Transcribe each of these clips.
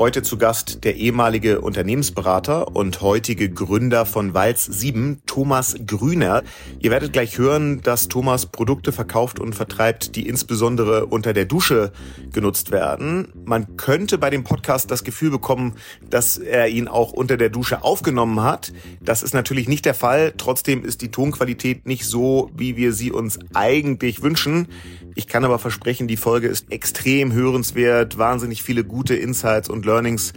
Heute zu Gast der ehemalige Unternehmensberater und heutige Gründer von Walz 7, Thomas Grüner. Ihr werdet gleich hören, dass Thomas Produkte verkauft und vertreibt, die insbesondere unter der Dusche genutzt werden. Man könnte bei dem Podcast das Gefühl bekommen, dass er ihn auch unter der Dusche aufgenommen hat. Das ist natürlich nicht der Fall. Trotzdem ist die Tonqualität nicht so, wie wir sie uns eigentlich wünschen. Ich kann aber versprechen, die Folge ist extrem hörenswert, wahnsinnig viele gute Insights und Learnings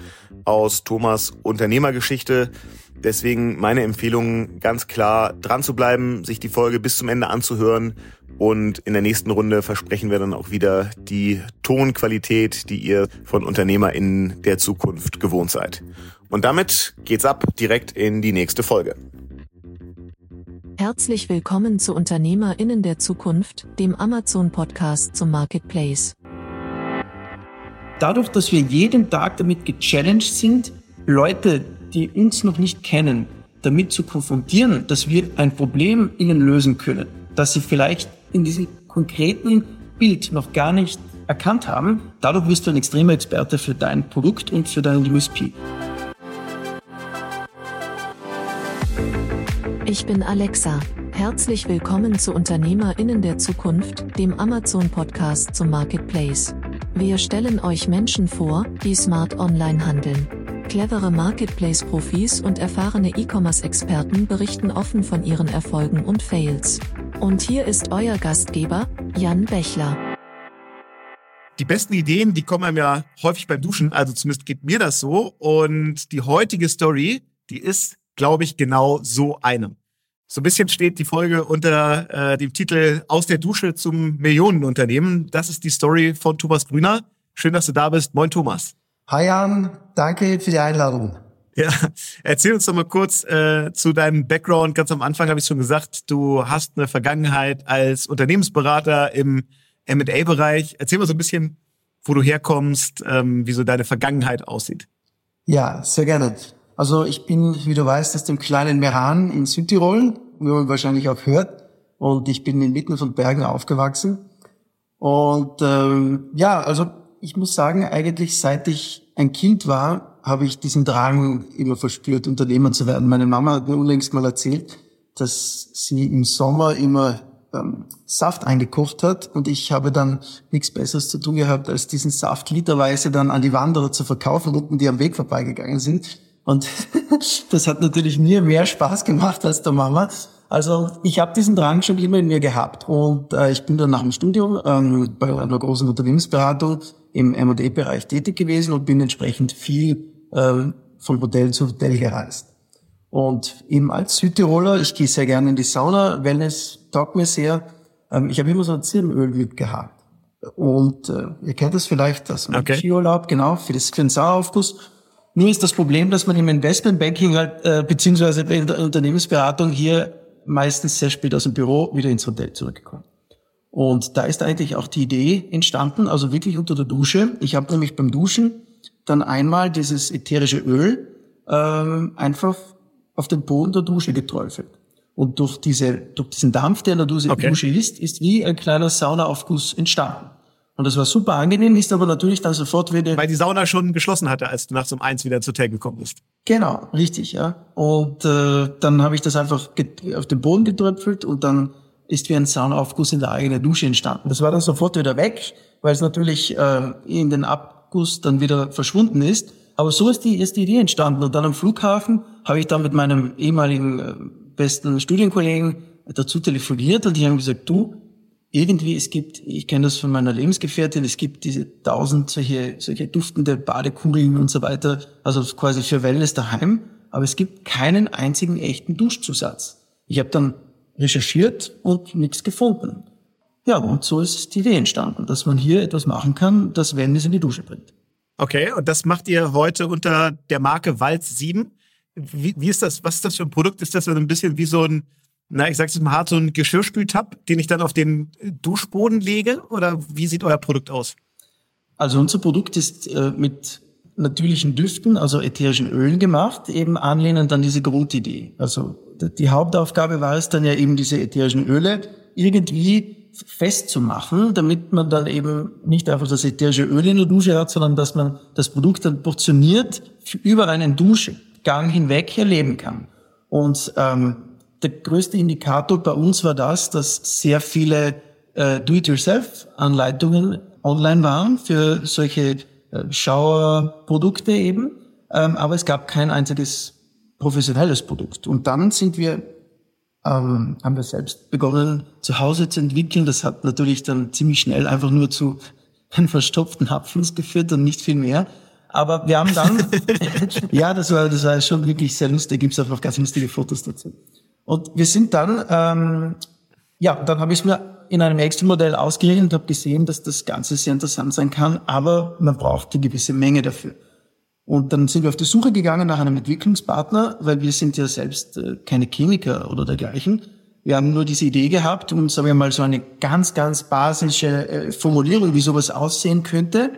aus Thomas Unternehmergeschichte. Deswegen meine Empfehlung ganz klar, dran zu bleiben, sich die Folge bis zum Ende anzuhören und in der nächsten Runde versprechen wir dann auch wieder die Tonqualität, die ihr von UnternehmerInnen der Zukunft gewohnt seid. Und damit geht's ab direkt in die nächste Folge. Herzlich willkommen zu UnternehmerInnen der Zukunft, dem Amazon-Podcast zum Marketplace. Dadurch, dass wir jeden Tag damit gechallenged sind, Leute, die uns noch nicht kennen, damit zu konfrontieren, dass wir ein Problem ihnen lösen können, dass sie vielleicht in diesem konkreten Bild noch gar nicht erkannt haben, dadurch wirst du ein extremer Experte für dein Produkt und für deinen USP. Ich bin Alexa. Herzlich willkommen zu UnternehmerInnen der Zukunft, dem Amazon-Podcast zum Marketplace. Wir stellen euch Menschen vor, die smart online handeln. Clevere Marketplace-Profis und erfahrene E-Commerce-Experten berichten offen von ihren Erfolgen und Fails. Und hier ist euer Gastgeber, Jan Bechler. Die besten Ideen, die kommen einem ja häufig beim Duschen, also zumindest geht mir das so. Und die heutige Story, die ist, glaube ich, genau so eine. So ein bisschen steht die Folge unter äh, dem Titel Aus der Dusche zum Millionenunternehmen. Das ist die Story von Thomas Grüner. Schön, dass du da bist. Moin, Thomas. Hi Jan, danke für die Einladung. Ja, erzähl uns doch mal kurz äh, zu deinem Background. Ganz am Anfang habe ich schon gesagt, du hast eine Vergangenheit als Unternehmensberater im M&A-Bereich. Erzähl mal so ein bisschen, wo du herkommst, ähm, wie so deine Vergangenheit aussieht. Ja, sehr gerne. Also ich bin, wie du weißt, aus dem kleinen Meran in Südtirol, wie man wahrscheinlich auch hört. Und ich bin inmitten von Bergen aufgewachsen. Und ähm, ja, also ich muss sagen, eigentlich seit ich ein Kind war, habe ich diesen Drang immer verspürt, Unternehmer zu werden. Meine Mama hat mir unlängst mal erzählt, dass sie im Sommer immer ähm, Saft eingekocht hat und ich habe dann nichts Besseres zu tun gehabt, als diesen Saft literweise dann an die Wanderer zu verkaufen, unten die am Weg vorbeigegangen sind. Und das hat natürlich mir mehr Spaß gemacht als der Mama. Also ich habe diesen Drang schon immer in mir gehabt. Und äh, ich bin dann nach dem Studium ähm, bei einer großen Unternehmensberatung im M&A-Bereich tätig gewesen und bin entsprechend viel äh, von Hotel zu Hotel gereist. Und eben als Südtiroler, ich gehe sehr gerne in die Sauna, Wellness taugt mir sehr. Ähm, ich habe immer so ein Zirbenöl mitgehabt. Und äh, ihr kennt das vielleicht, das okay. Skiurlaub, genau, für, das, für den Saueraufguss. Nur ist das Problem, dass man im Investmentbanking halt, äh, beziehungsweise in der Unternehmensberatung hier meistens sehr spät aus dem Büro wieder ins Hotel zurückkommt. Und da ist eigentlich auch die Idee entstanden, also wirklich unter der Dusche. Ich habe nämlich beim Duschen dann einmal dieses ätherische Öl ähm, einfach auf den Boden der Dusche geträufelt. Und durch, diese, durch diesen Dampf, der in der Dusche, okay. Dusche ist, ist wie ein kleiner Saunaaufguss entstanden. Und das war super angenehm, ist aber natürlich dann sofort wieder... Weil die Sauna schon geschlossen hatte, als du nachts um eins wieder zu Hotel gekommen bist. Genau, richtig, ja. Und äh, dann habe ich das einfach auf den Boden getröpfelt und dann ist wie ein Saunaaufguss in der eigenen Dusche entstanden. Das war dann sofort wieder weg, weil es natürlich äh, in den Abguss dann wieder verschwunden ist. Aber so ist die, ist die Idee entstanden. Und dann am Flughafen habe ich dann mit meinem ehemaligen äh, besten Studienkollegen dazu telefoniert und die haben gesagt, du, irgendwie, es gibt, ich kenne das von meiner Lebensgefährtin, es gibt diese tausend solche, solche duftende Badekugeln und so weiter, also quasi für Wellness daheim, aber es gibt keinen einzigen echten Duschzusatz. Ich habe dann recherchiert und nichts gefunden. Ja, und so ist die Idee entstanden, dass man hier etwas machen kann, das Wellness in die Dusche bringt. Okay, und das macht ihr heute unter der Marke Walz 7. Wie, wie ist das, was ist das für ein Produkt? Ist das so ein bisschen wie so ein na, ich sag's jetzt mal hart, so ein Geschirrspültab, den ich dann auf den Duschboden lege? Oder wie sieht euer Produkt aus? Also unser Produkt ist äh, mit natürlichen Düften, also ätherischen Ölen gemacht, eben anlehnend an diese Grundidee. Also die Hauptaufgabe war es dann ja eben diese ätherischen Öle irgendwie festzumachen, damit man dann eben nicht einfach das ätherische Öl in der Dusche hat, sondern dass man das Produkt dann portioniert über einen Duschgang hinweg erleben kann. Und ähm, der größte Indikator bei uns war das, dass sehr viele äh, Do-it-yourself-Anleitungen online waren für solche äh, Schauerprodukte eben, ähm, aber es gab kein einziges professionelles Produkt. Und dann sind wir ähm, haben wir selbst begonnen, zu Hause zu entwickeln. Das hat natürlich dann ziemlich schnell einfach nur zu einem verstopften Hapfens geführt und nicht viel mehr. Aber wir haben dann, ja, das war, das war schon wirklich sehr lustig. Gibt es auch noch ganz lustige Fotos dazu. Und wir sind dann, ähm, ja, dann habe ich mir in einem Excel-Modell ausgerechnet und habe gesehen, dass das Ganze sehr interessant sein kann, aber man braucht eine gewisse Menge dafür. Und dann sind wir auf die Suche gegangen nach einem Entwicklungspartner, weil wir sind ja selbst äh, keine Chemiker oder dergleichen. Wir haben nur diese Idee gehabt und sagen wir mal so eine ganz, ganz basische äh, Formulierung, wie sowas aussehen könnte.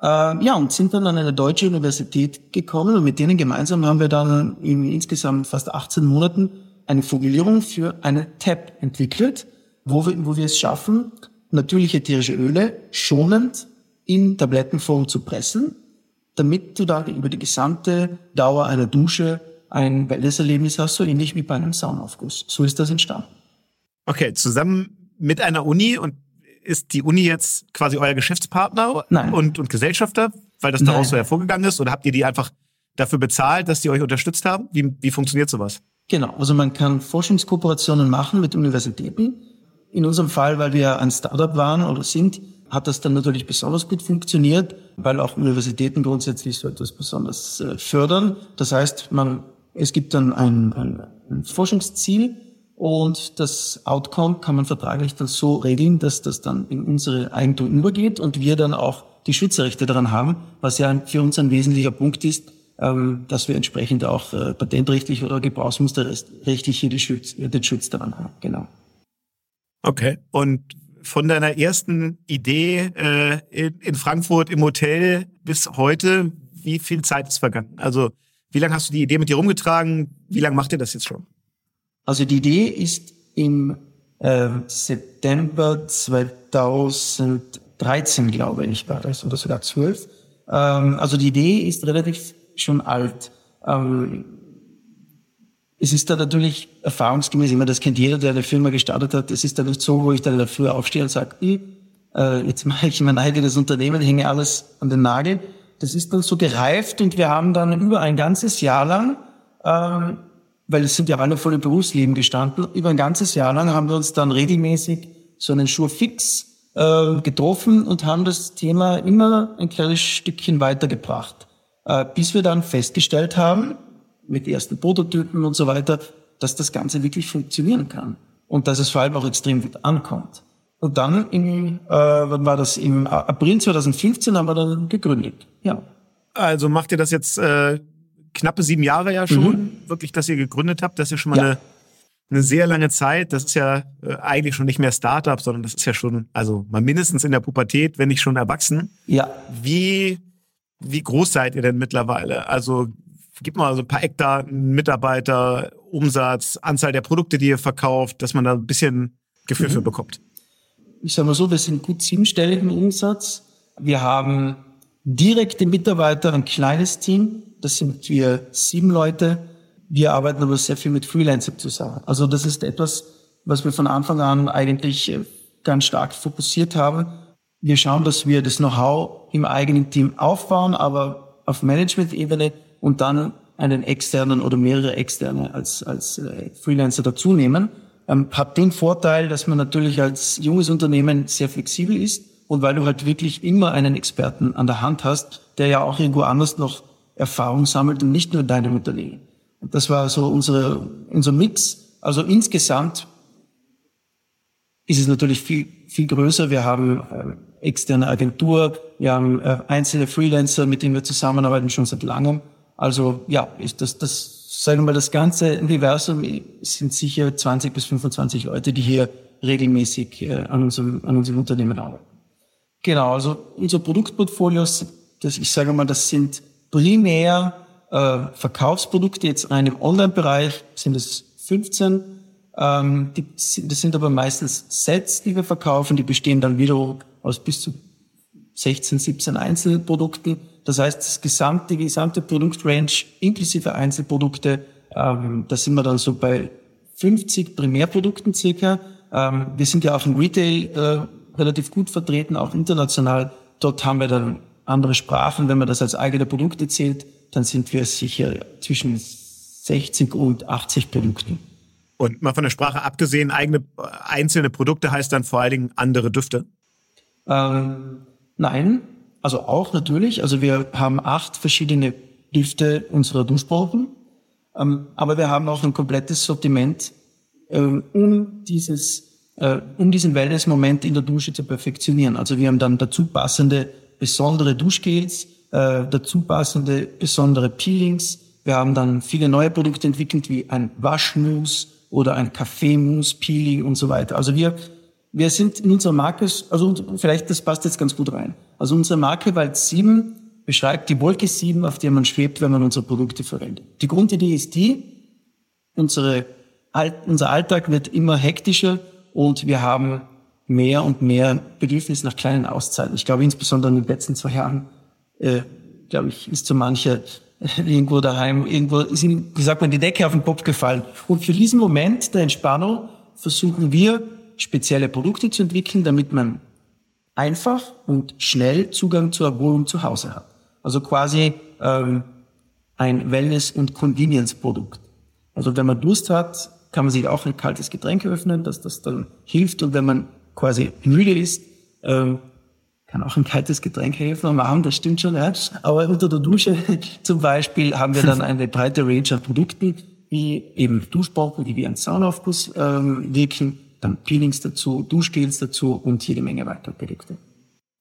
Äh, ja, und sind dann an eine deutsche Universität gekommen und mit denen gemeinsam haben wir dann in insgesamt fast 18 Monaten eine Formulierung für eine TAP entwickelt, wo wir, wo wir es schaffen, natürliche ätherische Öle schonend in Tablettenform zu pressen damit du dann über die gesamte Dauer einer Dusche ein Wellnesserlebnis hast, so ähnlich wie bei einem Saunaufguss. So ist das entstanden. Okay, zusammen mit einer Uni und ist die Uni jetzt quasi euer Geschäftspartner Nein. Und, und Gesellschafter, weil das daraus Nein. so hervorgegangen ist? Oder habt ihr die einfach dafür bezahlt, dass die euch unterstützt haben? Wie, wie funktioniert sowas? Genau, also man kann Forschungskooperationen machen mit Universitäten. In unserem Fall, weil wir ein Startup waren oder sind, hat das dann natürlich besonders gut funktioniert, weil auch Universitäten grundsätzlich so etwas besonders äh, fördern. Das heißt, man, es gibt dann ein, ein, ein Forschungsziel und das Outcome kann man vertraglich dann so regeln, dass das dann in unsere Eigentum übergeht und wir dann auch die Schutzrechte daran haben, was ja für uns ein wesentlicher Punkt ist, ähm, dass wir entsprechend auch äh, patentrechtlich oder gebrauchsmusterrechtlich hier den Schutz, den Schutz daran haben. Genau. Okay. Und von deiner ersten Idee äh, in, in Frankfurt im Hotel bis heute, wie viel Zeit ist vergangen? Also wie lange hast du die Idee mit dir rumgetragen? Wie lange macht ihr das jetzt schon? Also die Idee ist im äh, September 2013, glaube ich, war das, oder sogar 12. Ähm, also die Idee ist relativ schon alt. Ähm, es ist da natürlich erfahrungsgemäß immer, das kennt jeder, der eine Firma gestartet hat, es ist da nicht so, wo ich dann in der Früh aufstehe und sage, äh, jetzt mache ich mein eigenes Unternehmen, hänge alles an den Nagel. Das ist dann so gereift und wir haben dann über ein ganzes Jahr lang, ähm, weil es sind ja alle voll im Berufsleben gestanden, über ein ganzes Jahr lang haben wir uns dann regelmäßig so einen Schuh fix äh, getroffen und haben das Thema immer ein kleines Stückchen weitergebracht, bis wir dann festgestellt haben, mit ersten Prototypen und so weiter, dass das Ganze wirklich funktionieren kann und dass es vor allem auch extrem gut ankommt. Und dann im, äh, wann war das? Im April 2015 haben wir dann gegründet. Ja. Also macht ihr das jetzt äh, knappe sieben Jahre ja schon, mhm. wirklich, dass ihr gegründet habt. Das ist ja schon mal ja. eine, eine sehr lange Zeit. Das ist ja äh, eigentlich schon nicht mehr Startup, sondern das ist ja schon, also mal mindestens in der Pubertät, wenn nicht schon erwachsen. Ja. Wie wie groß seid ihr denn mittlerweile? Also gib mal so ein paar Eckdaten, Mitarbeiter, Umsatz, Anzahl der Produkte, die ihr verkauft, dass man da ein bisschen Gefühl mhm. für bekommt. Ich sage mal so, wir sind gut siebenstellig im Umsatz. Wir haben direkte Mitarbeiter, ein kleines Team. Das sind wir sieben Leute. Wir arbeiten aber sehr viel mit Freelancern zusammen. Also das ist etwas, was wir von Anfang an eigentlich äh, ganz stark fokussiert haben. Wir schauen, dass wir das Know-how im eigenen Team aufbauen, aber auf Management-Ebene und dann einen externen oder mehrere externe als, als äh, Freelancer dazu nehmen. Ähm, hat den Vorteil, dass man natürlich als junges Unternehmen sehr flexibel ist und weil du halt wirklich immer einen Experten an der Hand hast, der ja auch irgendwo anders noch Erfahrung sammelt und nicht nur in deinem Unternehmen. Das war so unsere, unser Mix. Also insgesamt ist es natürlich viel, viel größer. Wir haben äh, externe Agentur, wir haben äh, einzelne Freelancer, mit denen wir zusammenarbeiten schon seit langem. Also ja, ist das, das, sagen wir mal, das ganze Universum sind sicher 20 bis 25 Leute, die hier regelmäßig äh, an, unserem, an unserem Unternehmen arbeiten. Genau, also unser Produktportfolio, das, ich sage mal, das sind primär äh, Verkaufsprodukte, jetzt rein im Online-Bereich sind es 15. Ähm, die, das sind aber meistens Sets, die wir verkaufen. Die bestehen dann wiederum aus bis zu 16, 17 Einzelprodukten. Das heißt, das gesamte, die gesamte Produktrange inklusive Einzelprodukte, ähm, da sind wir dann so bei 50 Primärprodukten circa. Ähm, wir sind ja auch im Retail äh, relativ gut vertreten, auch international. Dort haben wir dann andere Sprachen. Wenn man das als eigene Produkte zählt, dann sind wir sicher zwischen 60 und 80 Produkten. Und mal von der Sprache abgesehen, eigene einzelne Produkte heißt dann vor allen Dingen andere Düfte? Ähm, nein, also auch natürlich. Also wir haben acht verschiedene Düfte unserer Duschproben, ähm, aber wir haben auch ein komplettes Sortiment, ähm, um dieses, äh, um diesen Wellness-Moment in der Dusche zu perfektionieren. Also wir haben dann dazu passende besondere Duschgels, äh, dazu passende besondere Peelings. Wir haben dann viele neue Produkte entwickelt, wie ein Waschmousse, oder ein Kaffeemus, Peeling und so weiter. Also wir, wir sind in unserer Marke, also vielleicht das passt jetzt ganz gut rein. Also unsere Marke Wald 7 beschreibt die Wolke 7, auf der man schwebt, wenn man unsere Produkte verwendet. Die Grundidee ist die, unsere, unser Alltag wird immer hektischer und wir haben mehr und mehr Bedürfnis nach kleinen Auszeiten. Ich glaube, insbesondere in den letzten zwei Jahren, äh, glaube ich, ist so mancher irgendwo daheim, irgendwo ist ihm, wie sagt man, die Decke auf den Kopf gefallen. Und für diesen Moment der Entspannung versuchen wir, spezielle Produkte zu entwickeln, damit man einfach und schnell Zugang zur Erholung zu Hause hat. Also quasi ähm, ein Wellness- und Convenience-Produkt. Also wenn man Durst hat, kann man sich auch ein kaltes Getränk öffnen, dass das dann hilft. Und wenn man quasi müde ist, ähm, kann auch ein kaltes Getränk helfen am Abend, das stimmt schon, ja. Aber unter der Dusche zum Beispiel haben wir dann eine breite Range an Produkten, wie eben Duschbomben, die wie ein Saunaufguss ähm, wirken, dann Peelings dazu, Duschgels dazu und jede Menge weitere Produkte.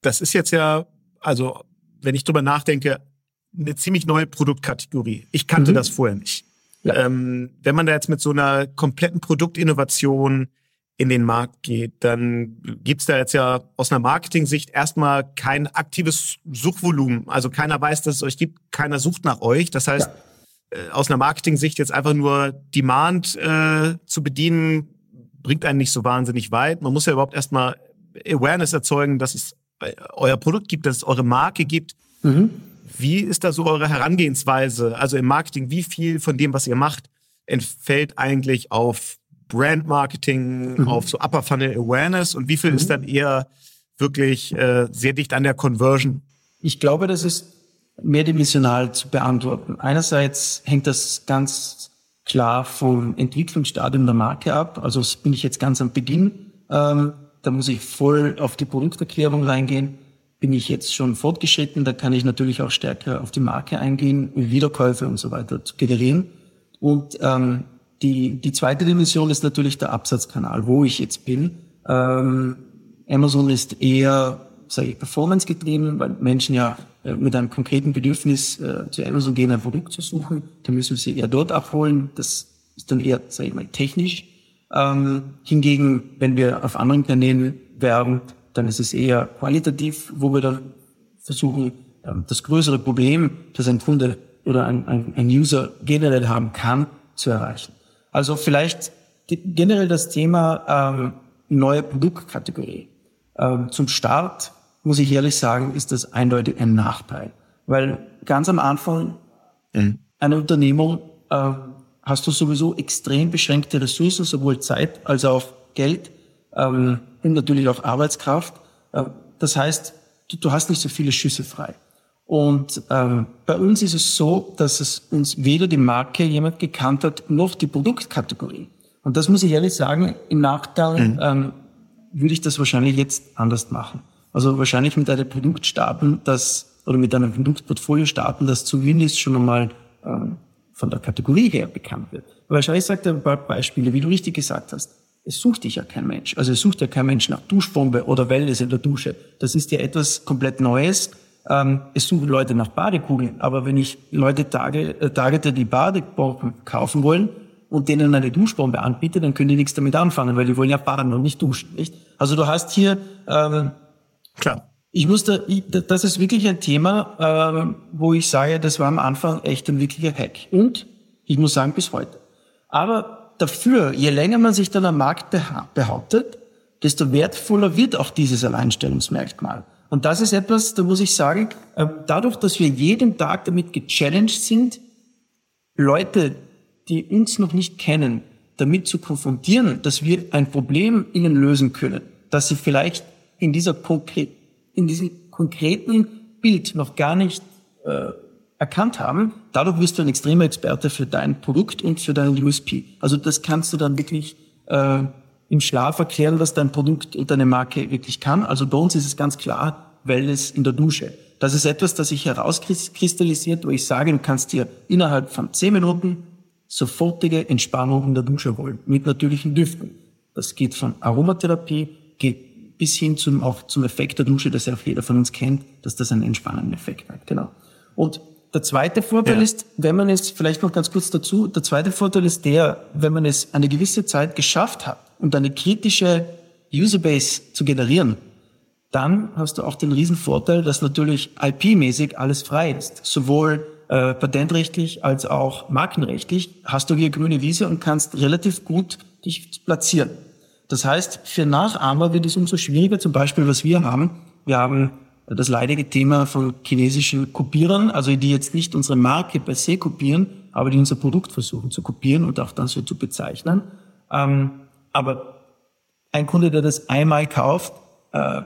Das ist jetzt ja, also wenn ich drüber nachdenke, eine ziemlich neue Produktkategorie. Ich kannte mhm. das vorher nicht. Ja. Ähm, wenn man da jetzt mit so einer kompletten Produktinnovation in den Markt geht, dann gibt's da jetzt ja aus einer Marketing-Sicht erstmal kein aktives Suchvolumen. Also keiner weiß, dass es euch gibt, keiner sucht nach euch. Das heißt, ja. äh, aus einer Marketing-Sicht jetzt einfach nur Demand äh, zu bedienen, bringt einen nicht so wahnsinnig weit. Man muss ja überhaupt erstmal Awareness erzeugen, dass es äh, euer Produkt gibt, dass es eure Marke gibt. Mhm. Wie ist da so eure Herangehensweise? Also im Marketing, wie viel von dem, was ihr macht, entfällt eigentlich auf Brand Marketing, mhm. auf so Upper Funnel Awareness und wie viel mhm. ist dann eher wirklich äh, sehr dicht an der Conversion? Ich glaube, das ist mehrdimensional zu beantworten. Einerseits hängt das ganz klar vom Entwicklungsstadium der Marke ab. Also bin ich jetzt ganz am Beginn. Ähm, da muss ich voll auf die Produkterklärung reingehen. Bin ich jetzt schon fortgeschritten, da kann ich natürlich auch stärker auf die Marke eingehen, Wiederkäufe und so weiter zu generieren. Und ähm, die, die zweite Dimension ist natürlich der Absatzkanal, wo ich jetzt bin. Ähm, Amazon ist eher, sage ich, performance getrieben, weil Menschen ja äh, mit einem konkreten Bedürfnis äh, zu Amazon gehen, ein Produkt zu suchen. Da müssen wir sie eher dort abholen. Das ist dann eher, sage ich mal, technisch. Ähm, hingegen, wenn wir auf anderen Kanälen werben, dann ist es eher qualitativ, wo wir dann versuchen, ähm, das größere Problem, das ein Kunde oder ein, ein, ein User generell haben kann, zu erreichen. Also vielleicht generell das Thema ähm, neue Produktkategorie. Ähm, zum Start muss ich ehrlich sagen, ist das eindeutig ein Nachteil, weil ganz am Anfang mhm. einer Unternehmung äh, hast du sowieso extrem beschränkte Ressourcen, sowohl Zeit als auch Geld ähm, und natürlich auch Arbeitskraft. Äh, das heißt, du, du hast nicht so viele Schüsse frei. Und ähm, bei uns ist es so, dass es uns weder die Marke jemand gekannt hat, noch die Produktkategorie. Und das muss ich ehrlich sagen, im Nachteil mhm. ähm, würde ich das wahrscheinlich jetzt anders machen. Also wahrscheinlich mit einem starten, das oder mit einem Produktportfolio starten, das zumindest schon einmal ähm, von der Kategorie her bekannt wird. Wahrscheinlich sagt er ein paar Beispiele, wie du richtig gesagt hast. Es sucht dich ja kein Mensch. Also es sucht ja kein Mensch nach Duschbombe oder Wellness in der Dusche. Das ist ja etwas komplett Neues ähm, es suchen Leute nach Badekugeln, aber wenn ich Leute tage, äh, targete, die Badebomben kaufen wollen und denen eine Duschbombe anbiete, dann können die nichts damit anfangen, weil die wollen ja baden und nicht duschen, nicht? Also du hast hier ähm, klar. Ich musste, ich, das ist wirklich ein Thema, ähm, wo ich sage, das war am Anfang echt ein wirklicher Hack. Und ich muss sagen, bis heute. Aber dafür, je länger man sich dann am Markt behauptet, desto wertvoller wird auch dieses Alleinstellungsmerkmal. Und das ist etwas, da muss ich sagen, ähm, dadurch, dass wir jeden Tag damit gechallenged sind, Leute, die uns noch nicht kennen, damit zu konfrontieren, dass wir ein Problem ihnen lösen können, dass sie vielleicht in dieser konkret, in diesem konkreten Bild noch gar nicht äh, erkannt haben, dadurch wirst du ein extremer Experte für dein Produkt und für deinen USP. Also das kannst du dann wirklich äh, im Schlaf erklären, was dein Produkt und deine Marke wirklich kann. Also bei uns ist es ganz klar, Wellness in der Dusche. Das ist etwas, das sich herauskristallisiert, wo ich sage, du kannst dir innerhalb von zehn Minuten sofortige Entspannung in der Dusche holen, mit natürlichen Düften. Das geht von Aromatherapie, geht bis hin zum, auch zum Effekt der Dusche, das ja auch jeder von uns kennt, dass das einen entspannenden Effekt hat. Genau. Und der zweite Vorteil ja. ist, wenn man es, vielleicht noch ganz kurz dazu, der zweite Vorteil ist der, wenn man es eine gewisse Zeit geschafft hat und eine kritische Userbase zu generieren, dann hast du auch den Riesenvorteil, dass natürlich IP-mäßig alles frei ist. Sowohl äh, patentrechtlich als auch markenrechtlich hast du hier grüne Wiese und kannst relativ gut dich platzieren. Das heißt, für Nachahmer wird es umso schwieriger, zum Beispiel was wir haben. Wir haben das leidige Thema von chinesischen Kopierern, also die jetzt nicht unsere Marke per se kopieren, aber die unser Produkt versuchen zu kopieren und auch dann so zu bezeichnen. Ähm, aber ein Kunde, der das einmal kauft, äh,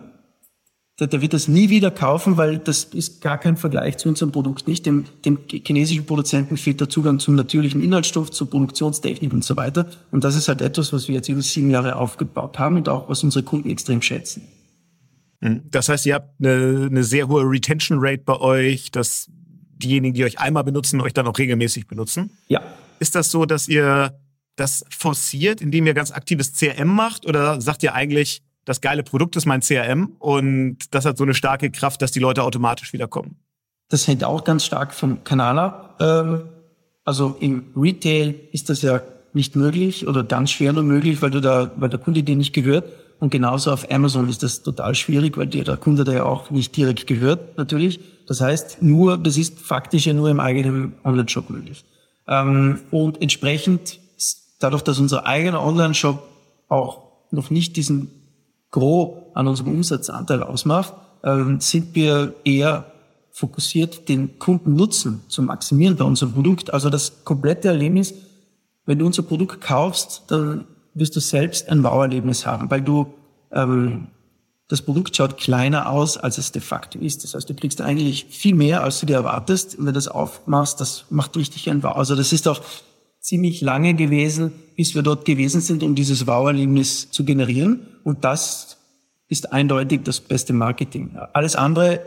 der, der wird das nie wieder kaufen, weil das ist gar kein Vergleich zu unserem Produkt nicht. Dem, dem chinesischen Produzenten fehlt der Zugang zum natürlichen Inhaltsstoff, zur Produktionstechnik und so weiter. Und das ist halt etwas, was wir jetzt über sieben Jahre aufgebaut haben und auch was unsere Kunden extrem schätzen. Hm. Das heißt, ihr habt eine, eine sehr hohe Retention Rate bei euch, dass diejenigen, die euch einmal benutzen, euch dann auch regelmäßig benutzen. Ja. Ist das so, dass ihr das forciert, indem ihr ganz aktives CRM macht? Oder sagt ihr eigentlich, das geile Produkt ist mein CRM und das hat so eine starke Kraft, dass die Leute automatisch wiederkommen? Das hängt auch ganz stark vom Kanal ab. Ähm, also im Retail ist das ja nicht möglich oder ganz schwer nur möglich, weil du da, weil der Kunde dir nicht gehört. Und genauso auf Amazon ist das total schwierig, weil dir der Kunde da ja auch nicht direkt gehört, natürlich. Das heißt, nur, das ist faktisch ja nur im eigenen Online-Shop möglich. Ähm, und entsprechend, dadurch, dass unser eigener Online-Shop auch noch nicht diesen Gros an unserem Umsatzanteil ausmacht, ähm, sind wir eher fokussiert, den Kundennutzen zu maximieren bei unserem Produkt. Also das komplette Erlebnis, wenn du unser Produkt kaufst, dann wirst du selbst ein Wow-Erlebnis haben, weil du ähm, das Produkt schaut kleiner aus, als es de facto ist. Das heißt, du kriegst eigentlich viel mehr, als du dir erwartest. Und wenn du das aufmachst, das macht richtig ein Wow. Also das ist auch ziemlich lange gewesen, bis wir dort gewesen sind, um dieses Wow-Erlebnis zu generieren. Und das ist eindeutig das beste Marketing. Alles andere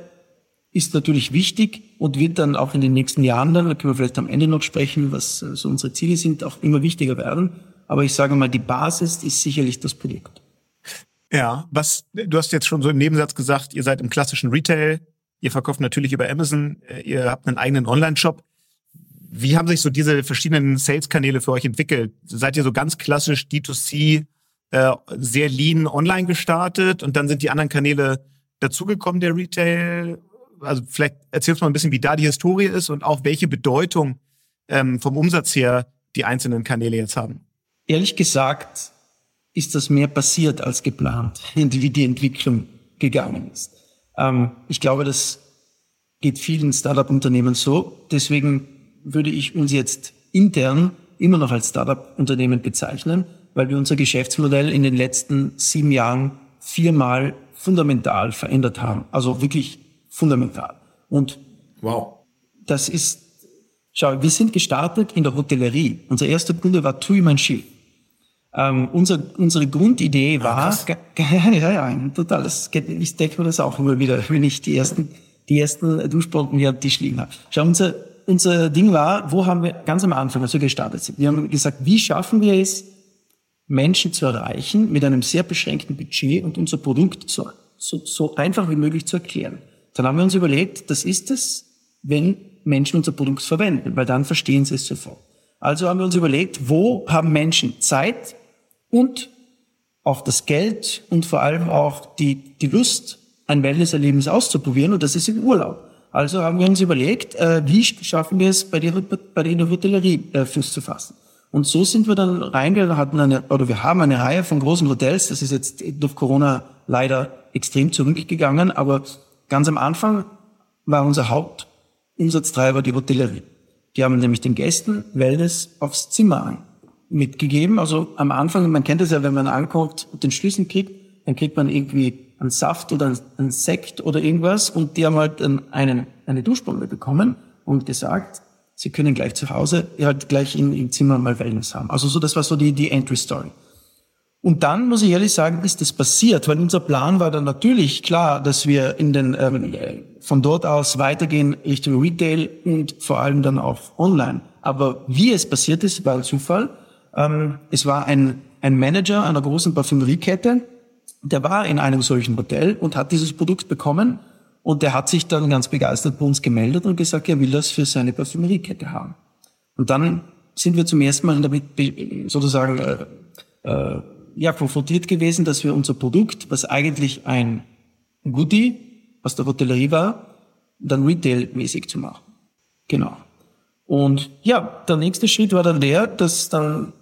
ist natürlich wichtig und wird dann auch in den nächsten Jahren dann, da können wir vielleicht am Ende noch sprechen, was so unsere Ziele sind, auch immer wichtiger werden. Aber ich sage mal, die Basis ist sicherlich das Produkt. Ja, was, du hast jetzt schon so im Nebensatz gesagt, ihr seid im klassischen Retail, ihr verkauft natürlich über Amazon, äh, ihr habt einen eigenen Online-Shop. Wie haben sich so diese verschiedenen Sales-Kanäle für euch entwickelt? Seid ihr so ganz klassisch D2C, äh, sehr lean online gestartet und dann sind die anderen Kanäle dazugekommen, der Retail? Also vielleicht erzählst du mal ein bisschen, wie da die Historie ist und auch welche Bedeutung ähm, vom Umsatz her die einzelnen Kanäle jetzt haben. Ehrlich gesagt ist das mehr passiert als geplant, wie die Entwicklung gegangen ist. Ähm, ich glaube, das geht vielen Startup-Unternehmen so. Deswegen würde ich uns jetzt intern immer noch als Startup-Unternehmen bezeichnen, weil wir unser Geschäftsmodell in den letzten sieben Jahren viermal fundamental verändert haben. Also wirklich fundamental. Und wow. das ist, schau, wir sind gestartet in der Hotellerie. Unser erster Kunde war Tui mein Schiff. Ähm, unser, unsere Grundidee ah, war, ah, ja, ja, total, das ich denke mir das auch immer wieder, wenn ich die ersten, die ersten Duschbomben hier am Tisch liegen habe. Schau, unser, unser Ding war, wo haben wir ganz am Anfang, als wir gestartet sind, wir haben gesagt, wie schaffen wir es, Menschen zu erreichen mit einem sehr beschränkten Budget und unser Produkt so, so, so einfach wie möglich zu erklären. Dann haben wir uns überlegt, das ist es, wenn Menschen unser Produkt verwenden, weil dann verstehen sie es sofort. Also haben wir uns überlegt, wo haben Menschen Zeit, und auch das Geld und vor allem auch die, die Lust, ein Wellnesserlebnis auszuprobieren und das ist im Urlaub. Also haben wir uns überlegt, äh, wie schaffen wir es, bei der, bei der Hotellerie äh, Fuß zu fassen. Und so sind wir dann reingegangen, hatten eine, oder wir haben eine Reihe von großen Hotels. Das ist jetzt durch Corona leider extrem zurückgegangen, aber ganz am Anfang war unser Hauptumsatztreiber die Hotellerie. Die haben nämlich den Gästen Wellness aufs Zimmer an mitgegeben. Also am Anfang, man kennt es ja, wenn man ankommt und den Schlüssel kriegt, dann kriegt man irgendwie einen Saft oder einen Sekt oder irgendwas und die haben halt einen, eine Duschbombe bekommen und gesagt, sie können gleich zu Hause halt gleich in, im Zimmer mal Wellness haben. Also so, das war so die, die Entry Story. Und dann muss ich ehrlich sagen, ist das passiert, weil unser Plan war dann natürlich klar, dass wir in den ähm, von dort aus weitergehen Richtung Retail und vor allem dann auf Online. Aber wie es passiert ist, war ein Zufall. Ähm, es war ein, ein Manager einer großen Parfümeriekette, der war in einem solchen Hotel und hat dieses Produkt bekommen und der hat sich dann ganz begeistert bei uns gemeldet und gesagt, er will das für seine Parfümeriekette haben. Und dann sind wir zum ersten Mal damit sozusagen äh, äh, ja, konfrontiert gewesen, dass wir unser Produkt, was eigentlich ein Goodie aus der Hotellerie war, dann retailmäßig zu machen. Genau. Und ja, der nächste Schritt war dann der, dass dann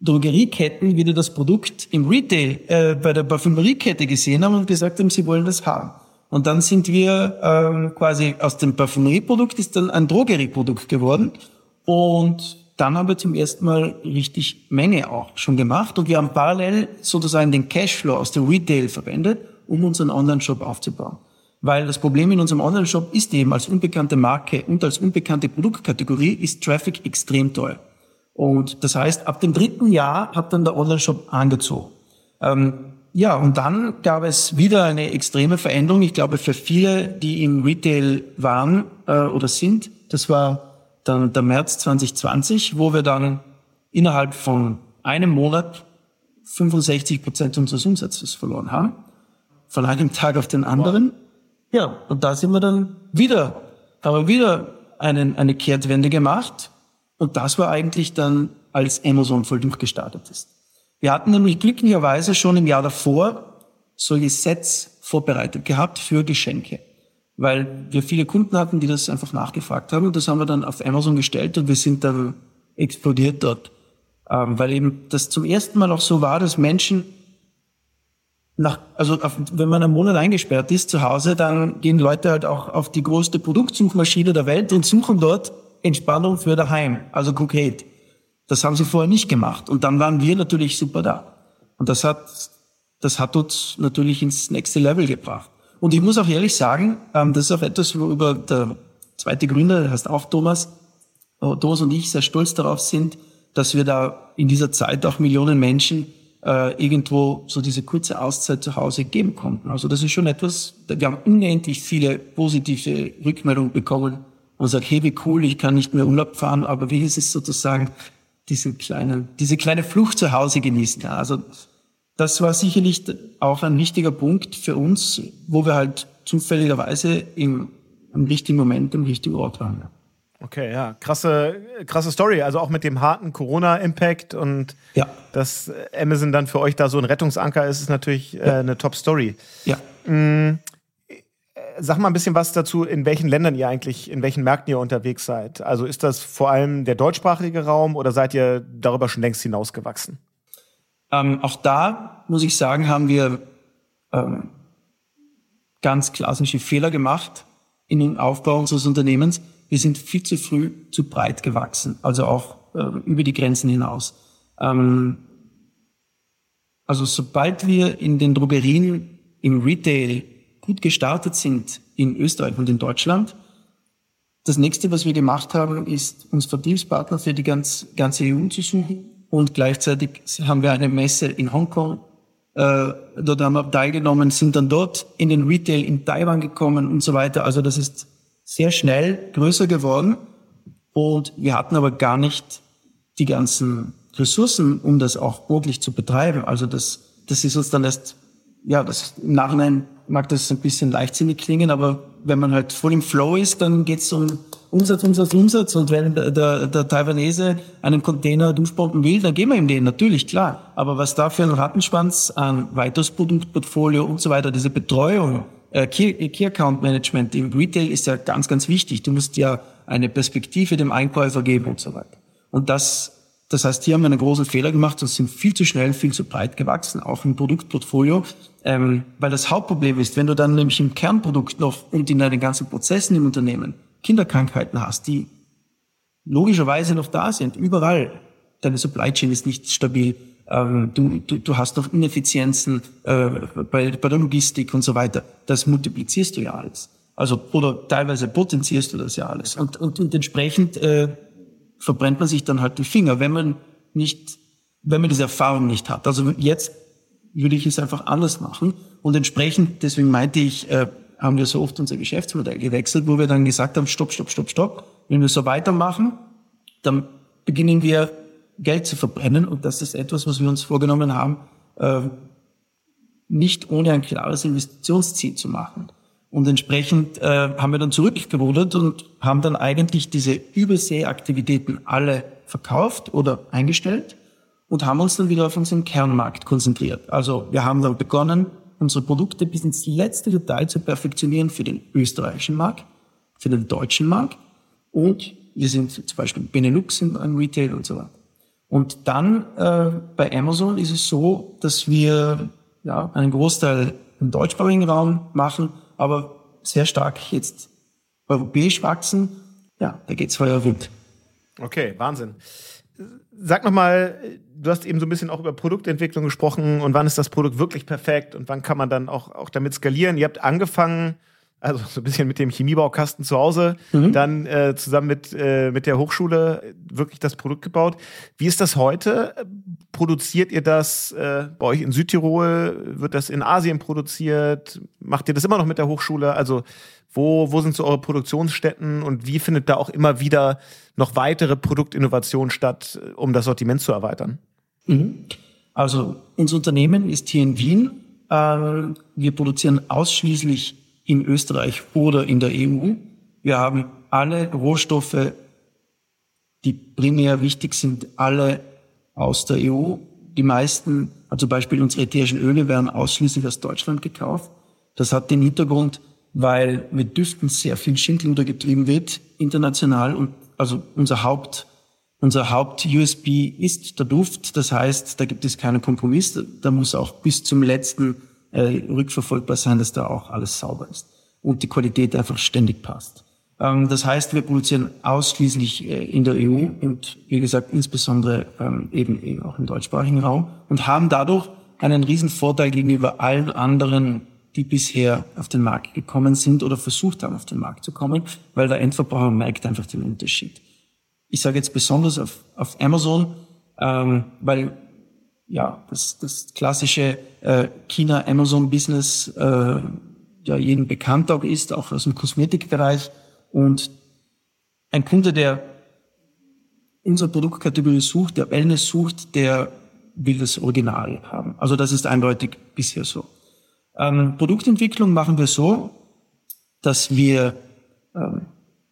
Drogerieketten wieder das Produkt im Retail äh, bei der Parfümeriekette gesehen haben und gesagt haben, sie wollen das haben. Und dann sind wir ähm, quasi aus dem Parfümerieprodukt ist dann ein Drogerieprodukt geworden. Und dann haben wir zum ersten Mal richtig Menge auch schon gemacht. Und wir haben parallel sozusagen den Cashflow aus dem Retail verwendet, um unseren Online-Shop aufzubauen. Weil das Problem in unserem Online-Shop ist eben als unbekannte Marke und als unbekannte Produktkategorie ist Traffic extrem teuer. Und das heißt, ab dem dritten Jahr hat dann der Online-Shop angezogen. Ähm, ja, und dann gab es wieder eine extreme Veränderung. Ich glaube, für viele, die im Retail waren äh, oder sind, das war dann der März 2020, wo wir dann innerhalb von einem Monat 65 Prozent unseres Umsatzes verloren haben. Von einem Tag auf den anderen. Ja, und da sind wir dann wieder, haben wir wieder einen, eine Kehrtwende gemacht und das war eigentlich dann, als Amazon voll durchgestartet ist. Wir hatten nämlich glücklicherweise schon im Jahr davor solche Sets vorbereitet gehabt für Geschenke. Weil wir viele Kunden hatten, die das einfach nachgefragt haben. Und das haben wir dann auf Amazon gestellt und wir sind dann explodiert dort. Ähm, weil eben das zum ersten Mal auch so war, dass Menschen nach, also auf, wenn man einen Monat eingesperrt ist zu Hause, dann gehen Leute halt auch auf die größte Produktsuchmaschine der Welt und suchen dort Entspannung für daheim, also konkret. Das haben sie vorher nicht gemacht. Und dann waren wir natürlich super da. Und das hat, das hat uns natürlich ins nächste Level gebracht. Und ich muss auch ehrlich sagen, ähm, das ist auch etwas, worüber der zweite Gründer, der heißt auch Thomas, äh, Thomas und ich sehr stolz darauf sind, dass wir da in dieser Zeit auch Millionen Menschen äh, irgendwo so diese kurze Auszeit zu Hause geben konnten. Also das ist schon etwas, wir haben unendlich viele positive Rückmeldungen bekommen und sagt, hey, wie cool, ich kann nicht mehr Urlaub fahren, aber wie ist es sozusagen, diese kleine, diese kleine Flucht zu Hause genießen. Also das war sicherlich auch ein wichtiger Punkt für uns, wo wir halt zufälligerweise im, im richtigen Moment im richtigen Ort waren. Okay, ja, krasse, krasse Story. Also auch mit dem harten Corona-Impact und ja. dass Amazon dann für euch da so ein Rettungsanker ist, ist natürlich äh, eine Top-Story. Ja. Mhm sag mal ein bisschen was dazu, in welchen Ländern ihr eigentlich, in welchen Märkten ihr unterwegs seid. Also ist das vor allem der deutschsprachige Raum oder seid ihr darüber schon längst hinausgewachsen? Ähm, auch da muss ich sagen, haben wir ähm, ganz klassische Fehler gemacht in dem Aufbau unseres Unternehmens. Wir sind viel zu früh zu breit gewachsen, also auch äh, über die Grenzen hinaus. Ähm, also sobald wir in den Drogerien im Retail gut gestartet sind in Österreich und in Deutschland. Das nächste, was wir gemacht haben, ist, uns Vertriebspartner für die ganz, ganze EU zu suchen. Und gleichzeitig haben wir eine Messe in Hongkong. Äh, dort haben wir teilgenommen, sind dann dort in den Retail in Taiwan gekommen und so weiter. Also das ist sehr schnell größer geworden. Und wir hatten aber gar nicht die ganzen Ressourcen, um das auch wirklich zu betreiben. Also das, das ist uns dann erst, ja, das im Nachhinein mag das ein bisschen leichtsinnig klingen, aber wenn man halt voll im Flow ist, dann geht es um Umsatz, Umsatz, Umsatz. Und wenn der, der, der Taiwanese einen Container Duschbomben will, dann geben wir ihm den, natürlich, klar. Aber was da für ein Rattenschwanz an weiteres Produktportfolio und so weiter, diese Betreuung, äh, Key, Key Account Management im Retail ist ja ganz, ganz wichtig. Du musst ja eine Perspektive dem Einkäufer geben und so weiter. Und das Das heißt, hier haben wir einen großen Fehler gemacht und sind viel zu schnell, viel zu breit gewachsen, auch im Produktportfolio. Ähm, weil das Hauptproblem ist, wenn du dann nämlich im Kernprodukt noch und in deinen ganzen Prozessen im Unternehmen Kinderkrankheiten hast, die logischerweise noch da sind, überall. Deine Supply Chain ist nicht stabil. Ähm, du, du, du hast noch Ineffizienzen äh, bei, bei der Logistik und so weiter. Das multiplizierst du ja alles. Also, oder teilweise potenzierst du das ja alles. Und, und, und entsprechend äh, verbrennt man sich dann halt die Finger, wenn man nicht, wenn man diese Erfahrung nicht hat. Also jetzt würde ich es einfach anders machen. Und entsprechend, deswegen meinte ich, äh, haben wir so oft unser Geschäftsmodell gewechselt, wo wir dann gesagt haben, stopp, stopp, stopp, stopp. Wenn wir so weitermachen, dann beginnen wir Geld zu verbrennen. Und das ist etwas, was wir uns vorgenommen haben, äh, nicht ohne ein klares Investitionsziel zu machen. Und entsprechend äh, haben wir dann zurückgerudert und haben dann eigentlich diese Überseeaktivitäten alle verkauft oder eingestellt und haben uns dann wieder auf unseren Kernmarkt konzentriert. Also wir haben dann begonnen, unsere Produkte bis ins letzte Detail zu perfektionieren für den österreichischen Markt, für den deutschen Markt und wir sind zum Beispiel Benelux in einem Retail und so weiter. Und dann äh, bei Amazon ist es so, dass wir ja, einen Großteil im deutschsprachigen Raum machen aber sehr stark jetzt europäisch wachsen. Ja, da geht's Feuer wild. Okay, Wahnsinn. Sag nochmal, du hast eben so ein bisschen auch über Produktentwicklung gesprochen und wann ist das Produkt wirklich perfekt und wann kann man dann auch, auch damit skalieren. Ihr habt angefangen, also so ein bisschen mit dem Chemiebaukasten zu Hause, mhm. dann äh, zusammen mit, äh, mit der Hochschule wirklich das Produkt gebaut. Wie ist das heute? Produziert ihr das äh, bei euch in Südtirol? Wird das in Asien produziert? Macht ihr das immer noch mit der Hochschule? Also wo, wo sind so eure Produktionsstätten und wie findet da auch immer wieder noch weitere Produktinnovationen statt, um das Sortiment zu erweitern? Mhm. Also unser Unternehmen ist hier in Wien. Äh, wir produzieren ausschließlich in Österreich oder in der EU. Wir haben alle Rohstoffe, die primär wichtig sind, alle aus der EU. Die meisten, also zum Beispiel unsere ätherischen Öle, werden ausschließlich aus Deutschland gekauft. Das hat den Hintergrund, weil mit Düften sehr viel Schindluder getrieben wird, international. Und also unser Haupt, unser Haupt-USB ist der Duft. Das heißt, da gibt es keinen Kompromiss. Da muss auch bis zum letzten äh, rückverfolgbar sein, dass da auch alles sauber ist und die Qualität einfach ständig passt. Ähm, das heißt, wir produzieren ausschließlich äh, in der EU und wie gesagt insbesondere ähm, eben, eben auch im deutschsprachigen Raum und haben dadurch einen riesen Vorteil gegenüber allen anderen, die bisher auf den Markt gekommen sind oder versucht haben, auf den Markt zu kommen, weil der Endverbraucher merkt einfach den Unterschied. Ich sage jetzt besonders auf, auf Amazon, ähm, weil ja, das, das klassische äh, China-Amazon-Business äh, ja jedem bekannt auch ist, auch aus dem Kosmetikbereich. Und ein Kunde, der unsere Produktkategorie sucht, der Wellness sucht, der will das Original haben. Also das ist eindeutig bisher so. Ähm, Produktentwicklung machen wir so, dass wir ähm,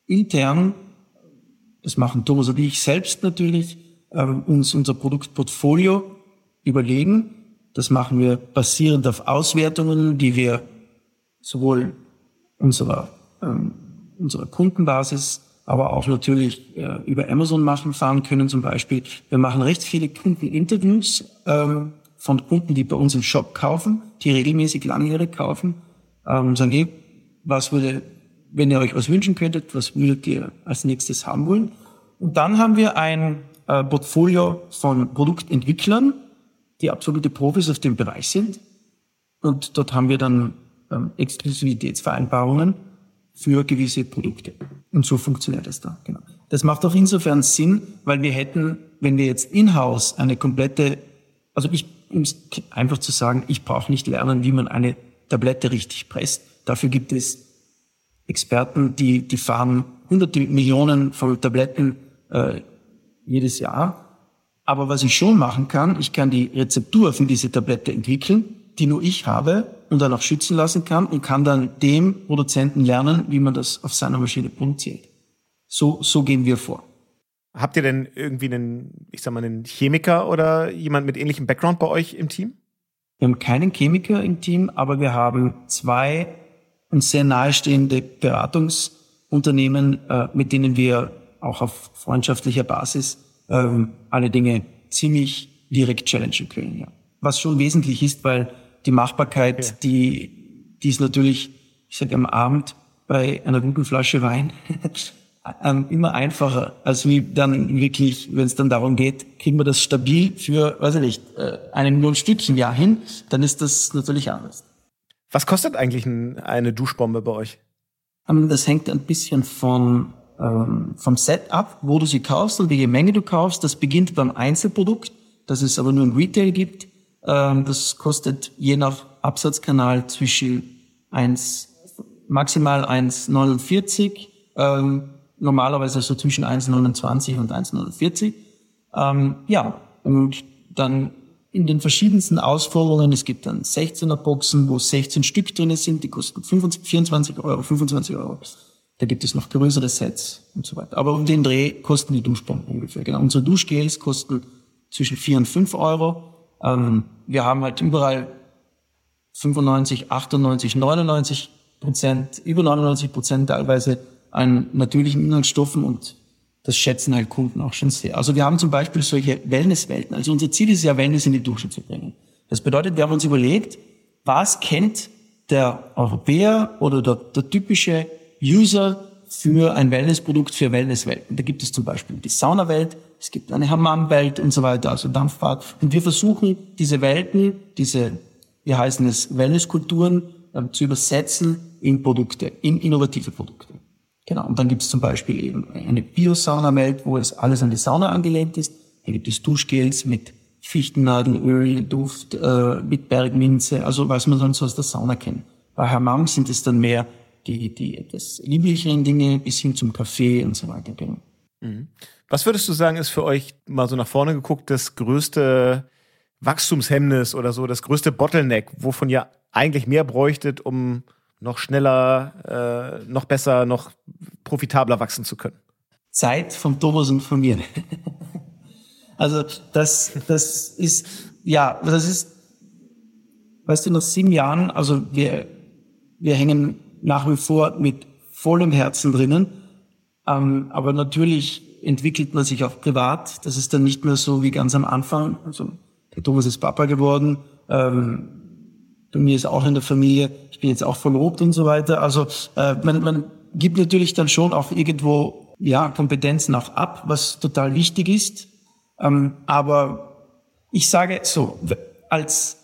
intern, das machen Thomas und ich selbst natürlich, ähm, uns unser Produktportfolio überlegen. Das machen wir basierend auf Auswertungen, die wir sowohl unserer, ähm, unserer Kundenbasis, aber auch natürlich äh, über Amazon machen, fahren können zum Beispiel. Wir machen recht viele Kundeninterviews ähm, von Kunden, die bei uns im Shop kaufen, die regelmäßig langjährig kaufen, ähm, sagen, hey, was würde, wenn ihr euch was wünschen könntet, was würdet ihr als nächstes haben wollen? Und dann haben wir ein äh, Portfolio von Produktentwicklern, die absolute Profis auf dem Bereich sind. Und dort haben wir dann ähm, Exklusivitätsvereinbarungen für gewisse Produkte. Und so funktioniert es da, genau. Das macht auch insofern Sinn, weil wir hätten, wenn wir jetzt in-house eine komplette, also ich, um es einfach zu sagen, ich brauche nicht lernen, wie man eine Tablette richtig presst. Dafür gibt es Experten, die, die fahren hunderte Millionen von Tabletten äh, jedes Jahr. Aber was ich schon machen kann, ich kann die Rezeptur für diese Tablette entwickeln, die nur ich habe und dann auch schützen lassen kann und kann dann dem Produzenten lernen, wie man das auf seiner Maschine produziert. So, so gehen wir vor. Habt ihr denn irgendwie einen, ich sag mal, einen Chemiker oder jemand mit ähnlichem Background bei euch im Team? Wir haben keinen Chemiker im Team, aber wir haben zwei uns sehr nahestehende Beratungsunternehmen, äh, mit denen wir auch auf freundschaftlicher Basis ähm, alle Dinge ziemlich direkt challengen können. Ja. Was schon wesentlich ist, weil die Machbarkeit, ja. die, die ist natürlich, ich sage am Abend bei einer guten Flasche Wein ähm, immer einfacher, als wie dann wirklich, wenn es dann darum geht, kriegen wir das stabil für, weiß ich nicht, äh, eine Million Stück im Jahr hin, dann ist das natürlich anders. Was kostet eigentlich eine Duschbombe bei euch? Ähm, das hängt ein bisschen von, ähm, vom Set ab, wo du sie kaufst und welche Menge du kaufst. Das beginnt beim Einzelprodukt, das es aber nur im Retail gibt. Ähm, das kostet je nach Absatzkanal zwischen 1, maximal 1,49, ähm, normalerweise so zwischen 1,29 und 1,49. Ähm, ja, und dann in den verschiedensten Ausforderungen. Es gibt dann 16er Boxen, wo 16 Stück drin sind, die kosten 25, 24 Euro, 25 Euro. Da gibt es noch größere Sets und so weiter. Aber um den Dreh kosten die Duschbomben ungefähr. Genau. Unsere Duschgels kosten zwischen 4 und 5 Euro. Ähm, wir haben halt überall 95, 98, 99 Prozent, über 99 Prozent teilweise an natürlichen Inhaltsstoffen und das schätzen halt Kunden auch schon sehr. Also wir haben zum Beispiel solche Wellnesswelten. Also unser Ziel ist ja, Wellness in die Dusche zu bringen. Das bedeutet, wir haben uns überlegt, was kennt der Europäer oder der, der typische User für ein Wellnessprodukt für Wellnesswelten. Da gibt es zum Beispiel die Saunawelt, es gibt eine Hammamwelt und so weiter, also Dampfbad. Und wir versuchen, diese Welten, diese, wie heißen es, Wellnesskulturen äh, zu übersetzen in Produkte, in innovative Produkte. Genau. Und dann gibt es zum Beispiel eben eine Biosauna-Welt, wo es alles an die Sauna angelehnt ist. Hier gibt es Duschgels mit Fichtennadelöl, Duft, äh, mit Bergminze, also was man sonst so aus der Sauna kennt. Bei Hammam sind es dann mehr die, die etwas lieblicheren Dinge bis hin zum Kaffee und so weiter. Mhm. Was würdest du sagen, ist für euch mal so nach vorne geguckt das größte Wachstumshemmnis oder so, das größte Bottleneck, wovon ihr eigentlich mehr bräuchtet, um noch schneller, äh, noch besser, noch profitabler wachsen zu können? Zeit vom Thomas und von mir. also das, das ist, ja, das ist, weißt du, nach sieben Jahren, also wir, wir hängen nach wie vor mit vollem Herzen drinnen, ähm, aber natürlich entwickelt man sich auch privat. Das ist dann nicht mehr so wie ganz am Anfang. Also der Thomas ist Papa geworden, ähm, bei mir ist auch in der Familie, ich bin jetzt auch verlobt und so weiter. Also äh, man, man gibt natürlich dann schon auch irgendwo ja Kompetenzen auch ab, was total wichtig ist. Ähm, aber ich sage so, als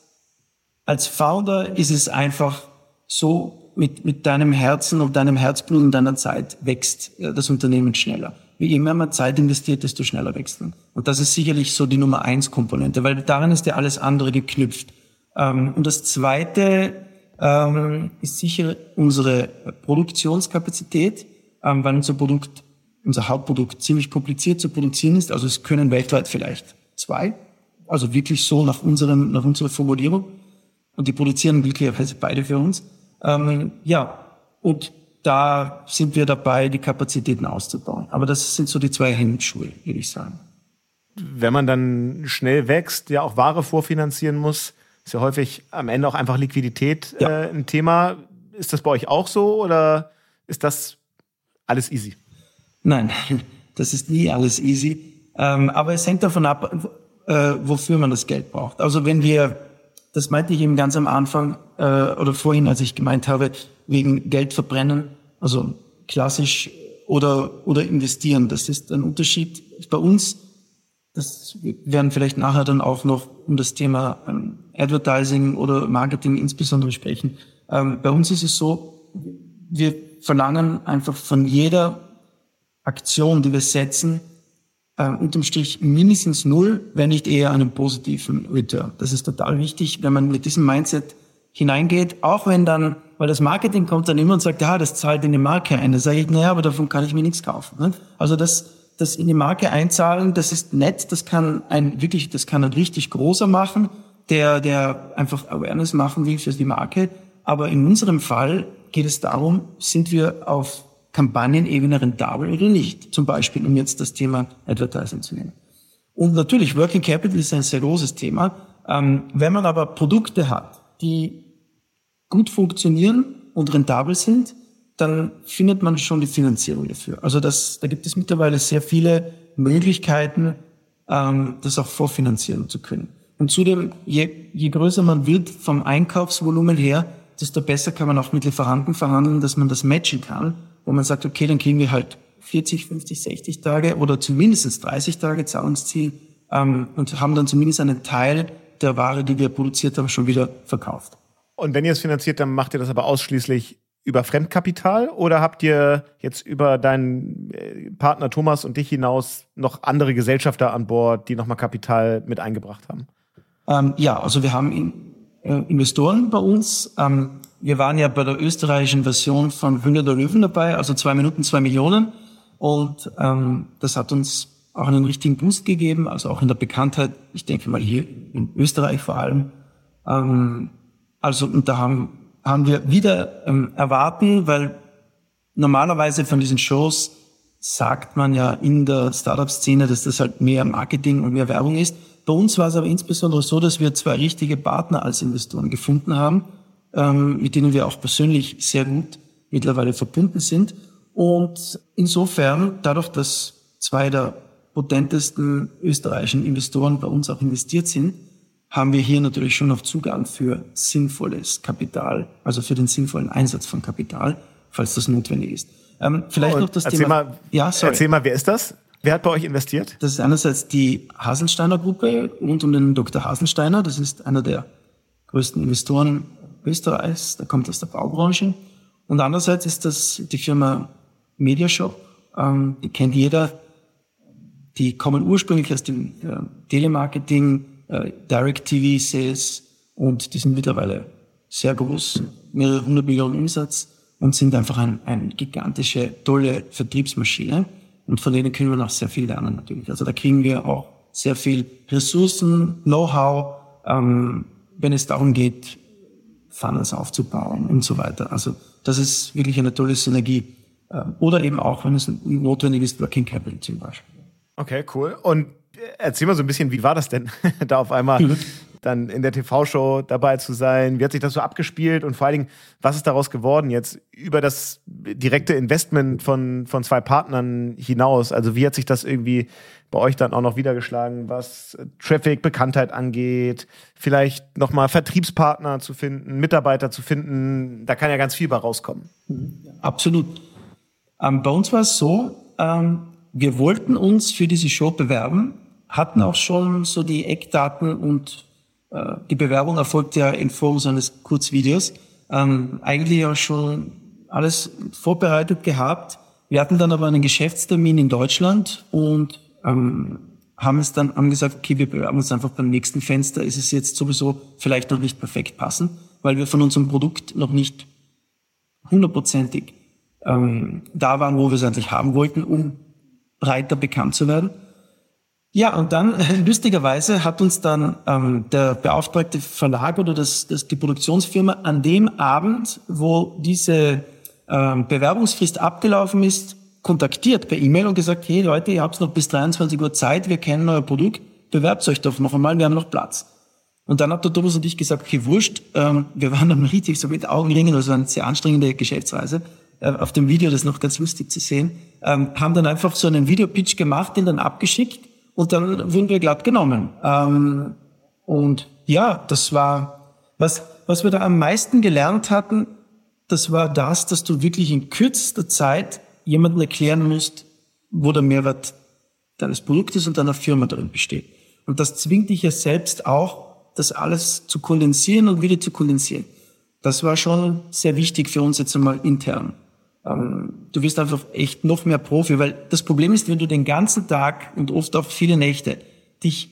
als Founder ist es einfach so, mit, mit deinem Herzen und deinem Herzblut und deiner Zeit wächst äh, das Unternehmen schneller. Wie immer man Zeit investiert, desto schneller wächst man. Und das ist sicherlich so die Nummer eins Komponente, weil daran ist ja alles andere geknüpft. Ähm, und das Zweite ähm, ist sicher unsere Produktionskapazität, ähm, weil unser Produkt, unser Hauptprodukt ziemlich kompliziert zu produzieren ist. Also es können weltweit vielleicht zwei, also wirklich so nach unserem, nach unserer Formulierung. Und die produzieren glücklicherweise beide für uns. Ja, und da sind wir dabei, die Kapazitäten auszubauen. Aber das sind so die zwei Hemmschuhe, würde ich sagen. Wenn man dann schnell wächst, ja auch Ware vorfinanzieren muss, ist ja häufig am Ende auch einfach Liquidität ja. äh, ein Thema. Ist das bei euch auch so oder ist das alles easy? Nein, das ist nie alles easy. Ähm, aber es hängt davon ab, äh, wofür man das Geld braucht. Also wenn wir, das meinte ich eben ganz am Anfang äh, oder vorhin, als ich gemeint habe, wegen Geld verbrennen, also klassisch oder, oder investieren. Das ist ein Unterschied. Bei uns das werden vielleicht nachher dann auch noch um das Thema ähm, Advertising oder Marketing insbesondere sprechen. Ähm, bei uns ist es so, wir verlangen einfach von jeder Aktion, die wir setzen, äh, unterm Strich mindestens null, wenn nicht eher einen positiven Return. Das ist total wichtig, wenn man mit diesem Mindset hineingeht, auch wenn dann, weil das Marketing kommt dann immer und sagt, ja, das zahlt in die Marke ein. Da sage ich, naja, aber davon kann ich mir nichts kaufen. Ne? Also das, das in die Marke einzahlen, das ist nett, das kann ein wirklich, das kann ein richtig großer machen, der, der einfach Awareness machen will für die Marke. Aber in unserem Fall geht es darum, sind wir auf Kampagnenebene rentabel oder nicht? Zum Beispiel, um jetzt das Thema Advertising zu nehmen. Und natürlich, Working Capital ist ein sehr großes Thema. Ähm, wenn man aber Produkte hat, die gut funktionieren und rentabel sind, dann findet man schon die Finanzierung dafür. Also das, da gibt es mittlerweile sehr viele Möglichkeiten, ähm, das auch vorfinanzieren zu können. Und zudem, je, je größer man wird vom Einkaufsvolumen her, desto besser kann man auch mit Lieferanten verhandeln, dass man das matchen kann, wo man sagt, okay, dann kriegen wir halt 40, 50, 60 Tage oder zumindest 30 Tage Zahlungsziel ähm, und haben dann zumindest einen Teil der Ware, die wir produziert haben, schon wieder verkauft. Und wenn ihr es finanziert, dann macht ihr das aber ausschließlich über Fremdkapital oder habt ihr jetzt über deinen äh, Partner Thomas und dich hinaus noch andere Gesellschafter an Bord, die nochmal Kapital mit eingebracht haben? Ähm, ja, also wir haben in, äh, Investoren bei uns. Ähm, wir waren ja bei der österreichischen Version von Hünger der Löwen dabei, also zwei Minuten, zwei Millionen. Und ähm, das hat uns auch einen richtigen Boost gegeben, also auch in der Bekanntheit, ich denke mal hier in Österreich vor allem. Ähm, also und da haben, haben wir wieder ähm, erwarten, weil normalerweise von diesen Shows sagt man ja in der Startup-Szene, dass das halt mehr Marketing und mehr Werbung ist. Bei uns war es aber insbesondere so, dass wir zwei richtige Partner als Investoren gefunden haben, ähm, mit denen wir auch persönlich sehr gut mittlerweile verbunden sind. Und insofern, dadurch, dass zwei der potentesten österreichischen Investoren bei uns auch investiert sind, haben wir hier natürlich schon noch Zugang für sinnvolles Kapital, also für den sinnvollen Einsatz von Kapital, falls das notwendig ist. Ähm, vielleicht oh, noch das erzähl Thema. Mal, ja, sorry. Erzähl mal, wer ist das? Wer hat bei euch investiert? Das ist einerseits die Haselsteiner Gruppe rund um den Dr. Haselsteiner. Das ist einer der größten Investoren Österreichs. Der kommt aus der Baubranche. Und andererseits ist das die Firma Mediashop. Ähm, die kennt jeder. Die kommen ursprünglich aus dem äh, Telemarketing, äh, Direct TV Sales und die sind mittlerweile sehr groß, mehrere hundert Millionen Umsatz und sind einfach ein, eine gigantische, tolle Vertriebsmaschine. Und von denen können wir noch sehr viel lernen natürlich. Also da kriegen wir auch sehr viel Ressourcen, Know-how, ähm, wenn es darum geht, Funnels aufzubauen und so weiter. Also das ist wirklich eine tolle Synergie. Ähm, oder eben auch, wenn es notwendig ist, Working Capital zum Beispiel. Okay, cool. Und erzähl mal so ein bisschen, wie war das denn, da auf einmal mhm dann in der TV-Show dabei zu sein? Wie hat sich das so abgespielt und vor allen Dingen, was ist daraus geworden jetzt über das direkte Investment von, von zwei Partnern hinaus? Also wie hat sich das irgendwie bei euch dann auch noch wiedergeschlagen, was Traffic, Bekanntheit angeht, vielleicht nochmal Vertriebspartner zu finden, Mitarbeiter zu finden? Da kann ja ganz viel bei rauskommen. Absolut. Ähm, bei uns war es so, ähm, wir wollten uns für diese Show bewerben, hatten auch schon so die Eckdaten und äh, die Bewerbung erfolgt ja in Form so eines Kurzvideos. Ähm, eigentlich ja schon alles vorbereitet gehabt. Wir hatten dann aber einen Geschäftstermin in Deutschland und ähm, haben es dann haben gesagt, okay, wir bewerben uns einfach beim nächsten Fenster. Ist es jetzt sowieso vielleicht noch nicht perfekt passen, weil wir von unserem Produkt noch nicht hundertprozentig ähm, da waren, wo wir es eigentlich haben wollten, um breiter bekannt zu werden. Ja, und dann lustigerweise hat uns dann ähm, der beauftragte Verlag oder das, das, die Produktionsfirma an dem Abend, wo diese ähm, Bewerbungsfrist abgelaufen ist, kontaktiert per E-Mail und gesagt, hey Leute, ihr habt noch bis 23 Uhr Zeit, wir kennen euer Produkt, bewerbt euch doch noch einmal, wir haben noch Platz. Und dann hat der Thomas und ich gesagt, okay, wurscht, ähm, wir waren dann richtig so mit Augenringen, also eine sehr anstrengende Geschäftsreise. Äh, auf dem Video, das ist noch ganz lustig zu sehen, ähm, haben dann einfach so einen Videopitch gemacht, den dann abgeschickt und dann wurden wir glatt genommen. Ähm, und ja, das war, was, was wir da am meisten gelernt hatten, das war das, dass du wirklich in kürzester Zeit jemandem erklären musst, wo der Mehrwert deines Produktes und deiner Firma darin besteht. Und das zwingt dich ja selbst auch, das alles zu kondensieren und wieder zu kondensieren. Das war schon sehr wichtig für uns jetzt einmal intern. Ähm, du wirst einfach echt noch mehr Profi, weil das Problem ist, wenn du den ganzen Tag und oft auch viele Nächte dich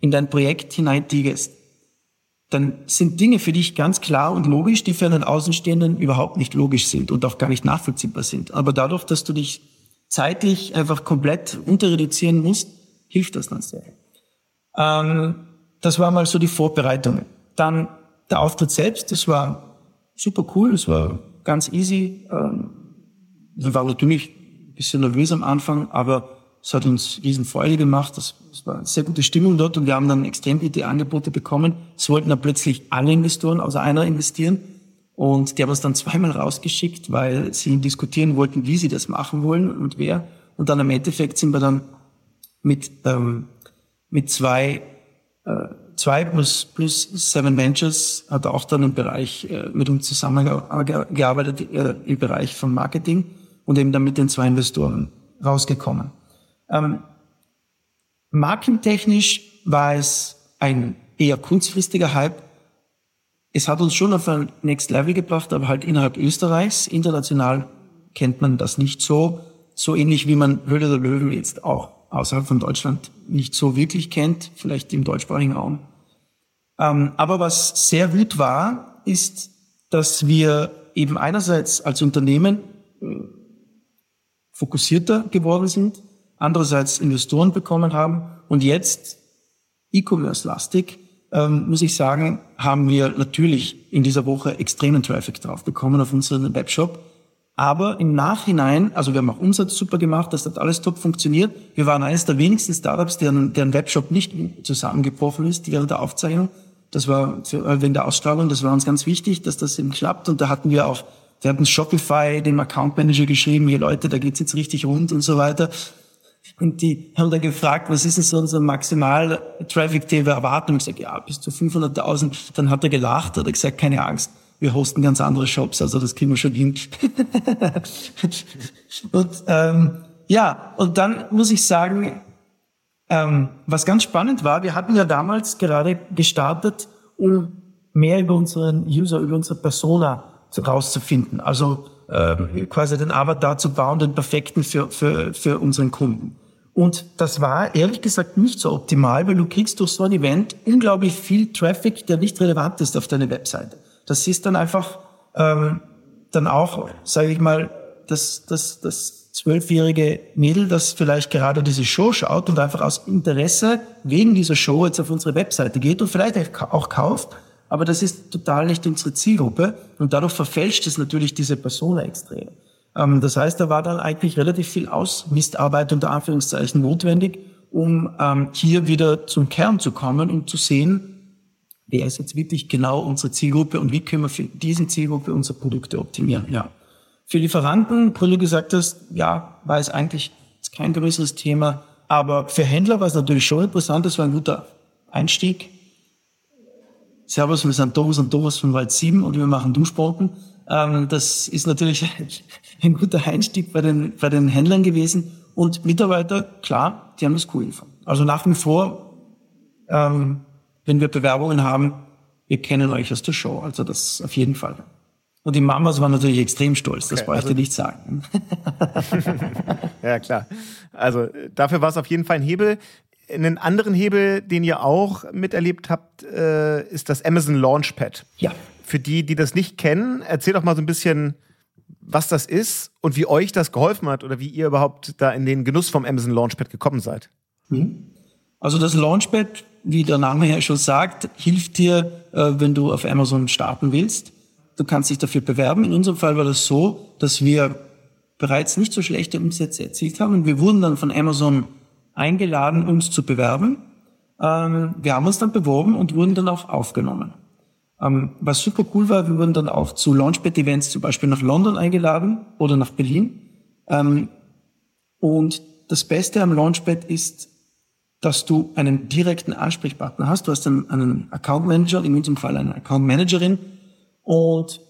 in dein Projekt hineintigest, dann sind Dinge für dich ganz klar und logisch, die für einen Außenstehenden überhaupt nicht logisch sind und auch gar nicht nachvollziehbar sind. Aber dadurch, dass du dich zeitlich einfach komplett unterreduzieren musst, hilft das dann sehr. Ähm, das war mal so die Vorbereitung. Dann der Auftritt selbst, das war super cool, das war ganz easy. Ähm, wir waren natürlich ein bisschen nervös am Anfang, aber es hat uns riesen Freude gemacht. Das, das war eine sehr gute Stimmung dort und wir haben dann extrem gute Angebote bekommen. Es wollten dann plötzlich alle Investoren außer einer investieren. Und die haben uns dann zweimal rausgeschickt, weil sie diskutieren wollten, wie sie das machen wollen und wer. Und dann im Endeffekt sind wir dann mit ähm, mit zwei, äh, zwei plus, plus Seven Ventures hat auch dann im Bereich äh, mit uns zusammengearbeitet äh, im Bereich von Marketing und eben dann mit den zwei Investoren rausgekommen. Ähm, markentechnisch war es ein eher kurzfristiger Hype. Es hat uns schon auf ein Next Level gebracht, aber halt innerhalb Österreichs. International kennt man das nicht so. So ähnlich wie man Höhle der Löwen jetzt auch außerhalb von Deutschland nicht so wirklich kennt, vielleicht im deutschsprachigen Raum. Ähm, aber was sehr gut war, ist, dass wir eben einerseits als Unternehmen äh, fokussierter geworden sind, andererseits Investoren bekommen haben und jetzt E-Commerce-lastig, ähm, muss ich sagen, haben wir natürlich in dieser Woche extremen Traffic drauf bekommen auf unseren Webshop. Aber im Nachhinein, also wir haben auch Umsatz super gemacht, das hat alles top funktioniert. Wir waren eines der wenigsten Startups, deren, deren Webshop nicht zusammengebrochen ist während der Aufzeichnung. Das war äh, wegen der Ausstrahlung, das war uns ganz wichtig, dass das eben klappt. Und da hatten wir auch, wir hatten Shopify, dem Account Manager geschrieben, hier Leute, da geht's jetzt richtig rund und so weiter. Und die haben dann gefragt, was ist denn so unser maximal Traffic, den wir erwarten? Und ich sage, ja, bis zu 500.000. Dann hat er gelacht, hat er gesagt, keine Angst wir hosten ganz andere Shops, also das kriegen wir schon hin. und ähm, ja, und dann muss ich sagen, ähm, was ganz spannend war, wir hatten ja damals gerade gestartet, um mehr über unseren User, über unsere Persona rauszufinden. Also äh, quasi den Avatar zu bauen, den perfekten für, für, für unseren Kunden. Und das war ehrlich gesagt nicht so optimal, weil du kriegst durch so ein Event unglaublich viel Traffic, der nicht relevant ist auf deine Webseite. Das ist dann einfach ähm, dann auch, sage ich mal, das, das, das zwölfjährige Mädel, das vielleicht gerade diese Show schaut und einfach aus Interesse wegen dieser Show jetzt auf unsere Webseite geht und vielleicht auch kauft, aber das ist total nicht unsere Zielgruppe und dadurch verfälscht es natürlich diese Persona extrem. Ähm, das heißt, da war dann eigentlich relativ viel Ausmistarbeit unter Anführungszeichen notwendig, um ähm, hier wieder zum Kern zu kommen und zu sehen, wer ist jetzt wirklich genau unsere Zielgruppe und wie können wir für diese Zielgruppe unsere Produkte optimieren. Ja. Für Lieferanten, du gesagt hast, ja, war es eigentlich kein größeres Thema, aber für Händler war es natürlich schon interessant, das war ein guter Einstieg. Servus, wir sind Thomas und Thomas von Wald 7 und wir machen Duschbrocken. Ähm, das ist natürlich ein guter Einstieg bei den, bei den Händlern gewesen. Und Mitarbeiter, klar, die haben das cool gefunden. Also nach wie vor ähm, wenn wir Bewerbungen haben, wir kennen euch aus der Show. Also das auf jeden Fall. Und die Mamas waren natürlich extrem stolz, das okay, brauche ich also dir nicht sagen. ja, klar. Also dafür war es auf jeden Fall ein Hebel. Einen anderen Hebel, den ihr auch miterlebt habt, äh, ist das Amazon Launchpad. Ja. Für die, die das nicht kennen, erzähl doch mal so ein bisschen, was das ist und wie euch das geholfen hat oder wie ihr überhaupt da in den Genuss vom Amazon Launchpad gekommen seid. Mhm. Also das Launchpad wie der Name ja schon sagt, hilft dir, äh, wenn du auf Amazon starten willst. Du kannst dich dafür bewerben. In unserem Fall war das so, dass wir bereits nicht so schlechte Umsätze erzielt haben. Und wir wurden dann von Amazon eingeladen, uns zu bewerben. Ähm, wir haben uns dann beworben und wurden dann auch aufgenommen. Ähm, was super cool war, wir wurden dann auch zu Launchpad-Events zum Beispiel nach London eingeladen oder nach Berlin. Ähm, und das Beste am Launchpad ist, dass du einen direkten Ansprechpartner hast. Du hast einen, einen Account Manager, in unserem Fall eine Account Managerin. Und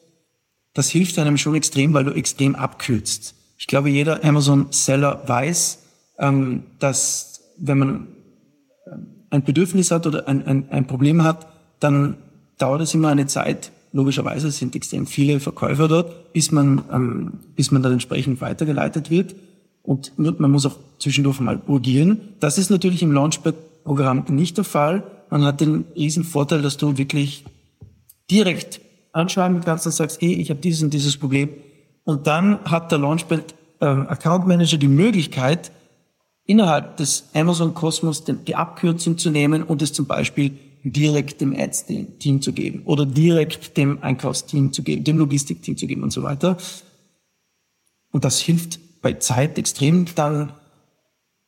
das hilft einem schon extrem, weil du extrem abkürzt. Ich glaube, jeder Amazon-Seller weiß, ähm, dass wenn man ähm, ein Bedürfnis hat oder ein, ein, ein Problem hat, dann dauert es immer eine Zeit. Logischerweise sind extrem viele Verkäufer dort, bis man, ähm, bis man dann entsprechend weitergeleitet wird. Und man muss auch zwischendurch mal urgieren. Das ist natürlich im Launchpad-Programm nicht der Fall. Man hat den riesen Vorteil, dass du wirklich direkt anschreiben kannst und sagst, hey, ich habe dieses und dieses Problem. Und dann hat der Launchpad äh, Account Manager die Möglichkeit, innerhalb des Amazon-Kosmos die Abkürzung zu nehmen und es zum Beispiel direkt dem Ads-Team zu geben oder direkt dem Einkaufsteam zu geben, dem Logistikteam zu geben und so weiter. Und das hilft bei Zeit extrem dann,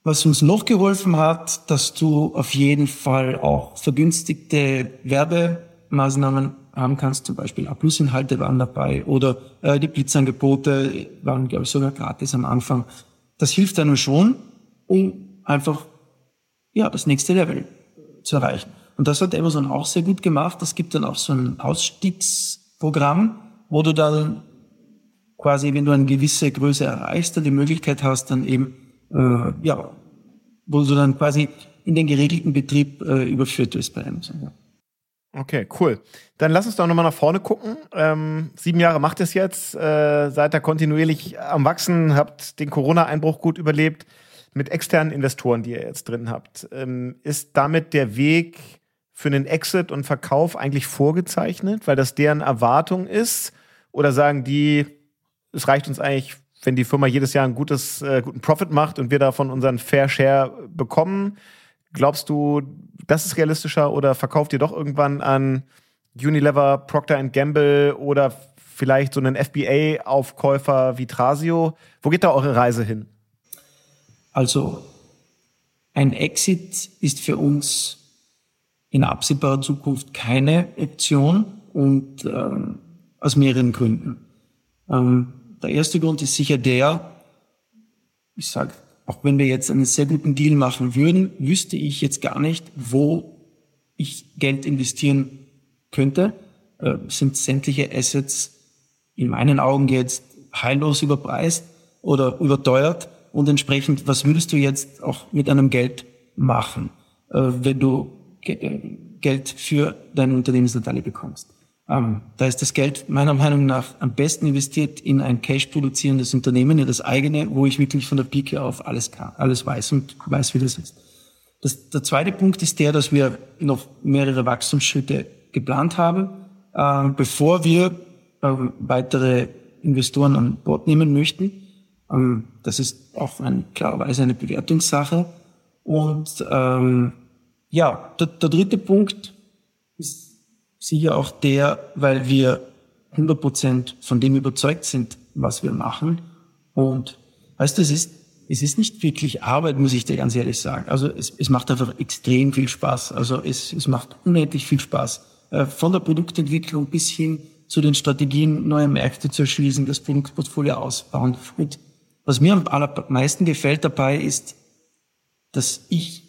was uns noch geholfen hat, dass du auf jeden Fall auch vergünstigte Werbemaßnahmen haben kannst, zum Beispiel A-Plus-Inhalte waren dabei oder äh, die Blitzangebote waren, glaube ich, sogar gratis am Anfang. Das hilft einem schon, um einfach ja, das nächste Level zu erreichen. Und das hat Amazon auch sehr gut gemacht. Es gibt dann auch so ein Ausstiegsprogramm, wo du dann quasi, wenn du eine gewisse Größe erreichst, dann die Möglichkeit hast, dann eben, äh, ja, wo du dann quasi in den geregelten Betrieb äh, überführt wirst bei Amazon. Okay, cool. Dann lass uns doch nochmal nach vorne gucken. Ähm, sieben Jahre macht es jetzt, äh, seid ihr kontinuierlich am Wachsen, habt den Corona-Einbruch gut überlebt mit externen Investoren, die ihr jetzt drin habt. Ähm, ist damit der Weg für einen Exit und Verkauf eigentlich vorgezeichnet, weil das deren Erwartung ist? Oder sagen die, es reicht uns eigentlich, wenn die Firma jedes Jahr einen gutes, äh, guten Profit macht und wir davon unseren Fair Share bekommen? Glaubst du, das ist realistischer oder verkauft ihr doch irgendwann an Unilever, Procter Gamble oder vielleicht so einen FBA-Aufkäufer wie Trasio? Wo geht da eure Reise hin? Also ein Exit ist für uns in absehbarer Zukunft keine Option und ähm, aus mehreren Gründen. Ähm, der erste Grund ist sicher der, ich sage auch wenn wir jetzt einen sehr guten Deal machen würden, wüsste ich jetzt gar nicht, wo ich Geld investieren könnte. Äh, sind sämtliche Assets in meinen Augen jetzt heillos überpreist oder überteuert und entsprechend, was würdest du jetzt auch mit einem Geld machen, äh, wenn du Geld für deine Unternehmensanteile bekommst? Ähm, da ist das Geld meiner Meinung nach am besten investiert in ein cash-produzierendes Unternehmen, in das eigene, wo ich wirklich von der Pike auf alles kann, alles weiß und weiß, wie das ist. Das, der zweite Punkt ist der, dass wir noch mehrere Wachstumsschritte geplant haben, äh, bevor wir äh, weitere Investoren an Bord nehmen möchten. Ähm, das ist auch ein, klarerweise eine Bewertungssache. Und ähm, ja, der, der dritte Punkt ist sicher auch der, weil wir 100 Prozent von dem überzeugt sind, was wir machen. Und weißt du, es ist, es ist nicht wirklich Arbeit, muss ich dir ganz ehrlich sagen. Also es, es macht einfach extrem viel Spaß. Also es, es macht unendlich viel Spaß. Äh, von der Produktentwicklung bis hin zu den Strategien, neue Märkte zu erschließen, das Produktportfolio ausbauen. Und was mir am allermeisten gefällt dabei ist, dass ich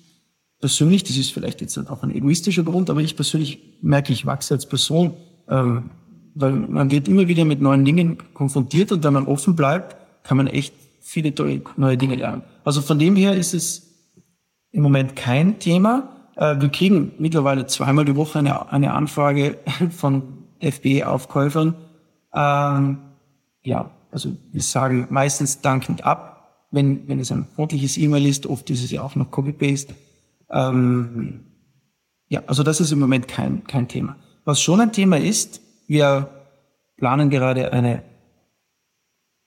persönlich, das ist vielleicht jetzt auch ein egoistischer Grund, aber ich persönlich merke, ich wachse als Person, ähm, weil man wird immer wieder mit neuen Dingen konfrontiert und wenn man offen bleibt, kann man echt viele neue Dinge lernen. Also von dem her ist es im Moment kein Thema. Äh, wir kriegen mittlerweile zweimal die Woche eine, eine Anfrage von FBE-Aufkäufern. Ähm, ja, also wir sagen meistens dankend ab, wenn, wenn es ein freundliches E-Mail ist. Oft ist es ja auch noch Copy-Paste. Ähm, ja, also das ist im Moment kein, kein Thema. Was schon ein Thema ist, wir planen gerade eine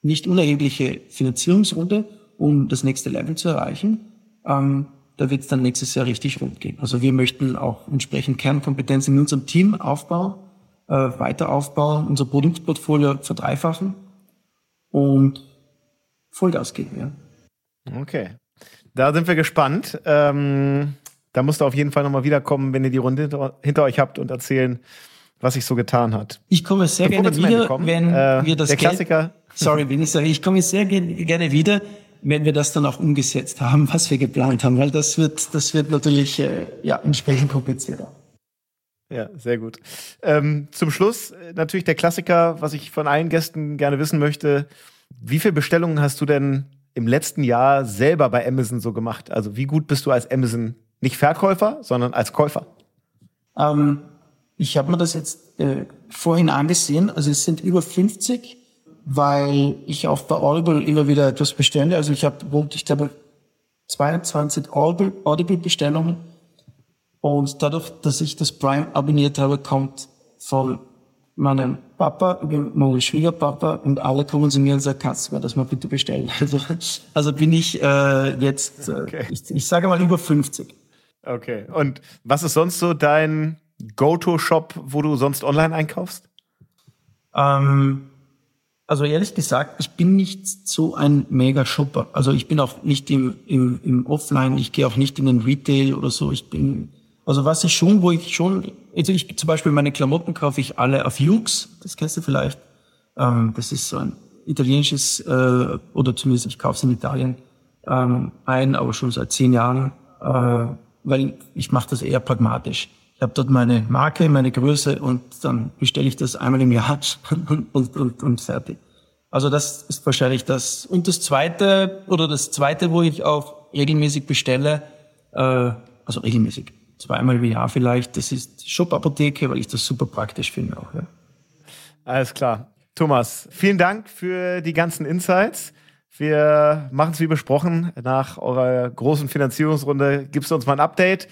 nicht unerhebliche Finanzierungsrunde, um das nächste Level zu erreichen. Ähm, da wird es dann nächstes Jahr richtig rund gehen. Also wir möchten auch entsprechend Kernkompetenzen in unserem Team aufbauen, äh, weiter aufbauen, unser Produktportfolio verdreifachen und Vollgas geben. Ja. Okay. Da sind wir gespannt. Ähm, da musst du auf jeden Fall nochmal wiederkommen, wenn ihr die Runde hinter, euch habt und erzählen, was sich so getan hat. Ich komme sehr Bevor gerne wieder, kommen, wenn äh, wir das der Klassiker. Sorry, wenn ich sage, ich komme sehr gerne wieder, wenn wir das dann auch umgesetzt haben, was wir geplant haben, weil das wird, das wird natürlich äh, ja entsprechend komplizierter. Ja, sehr gut. Ähm, zum Schluss äh, natürlich der Klassiker, was ich von allen Gästen gerne wissen möchte. Wie viele Bestellungen hast du denn im letzten Jahr selber bei Amazon so gemacht? Also wie gut bist du als Amazon nicht Verkäufer, sondern als Käufer? Ähm, ich habe mir das jetzt äh, vorhin angesehen. Also es sind über 50, weil ich auch bei Audible immer wieder etwas bestelle. Also ich habe ich habe 22 Audible-Bestellungen. Und dadurch, dass ich das Prime abonniert habe, kommt von meinem Papa, meinem Schwiegerpapa und alle kommen zu mir und sagen, kannst du mir das mal bitte bestellen? Also, also bin ich äh, jetzt, äh, okay. ich, ich sage mal über 50. Okay. Und was ist sonst so dein Go-To-Shop, wo du sonst online einkaufst? Ähm, also ehrlich gesagt, ich bin nicht so ein Mega-Shopper. Also ich bin auch nicht im, im, im Offline, ich gehe auch nicht in den Retail oder so. Ich bin also was ich schon, wo ich schon, also ich zum Beispiel meine Klamotten kaufe ich alle auf Jux, das kennst du vielleicht. Ähm, das ist so ein italienisches, äh, oder zumindest ich kaufe es in Italien ähm, ein, aber schon seit zehn Jahren. Äh, weil ich mache das eher pragmatisch. Ich habe dort meine Marke, meine Größe und dann bestelle ich das einmal im Jahr und, und, und, und fertig. Also das ist wahrscheinlich das. Und das zweite oder das zweite, wo ich auch regelmäßig bestelle, äh, also regelmäßig, zweimal im Jahr vielleicht, das ist Shop-Apotheke, weil ich das super praktisch finde auch. Ja. Alles klar. Thomas, vielen Dank für die ganzen Insights. Wir machen es wie besprochen. Nach eurer großen Finanzierungsrunde gibst du uns mal ein Update.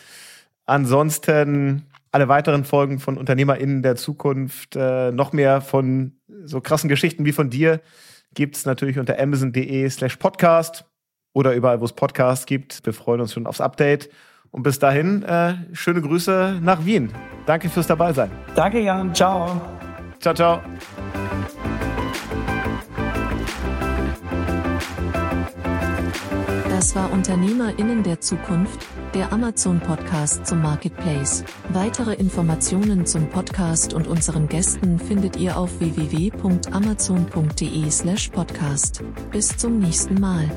Ansonsten alle weiteren Folgen von UnternehmerInnen der Zukunft, äh, noch mehr von so krassen Geschichten wie von dir, gibt es natürlich unter amazon.de slash podcast oder überall, wo es Podcasts gibt. Wir freuen uns schon aufs Update. Und bis dahin, äh, schöne Grüße nach Wien. Danke fürs Dabeisein. Danke, Jan. Ciao. Ciao, ciao. Das war Unternehmerinnen der Zukunft, der Amazon-Podcast zum Marketplace. Weitere Informationen zum Podcast und unseren Gästen findet ihr auf www.amazon.de/podcast. Bis zum nächsten Mal.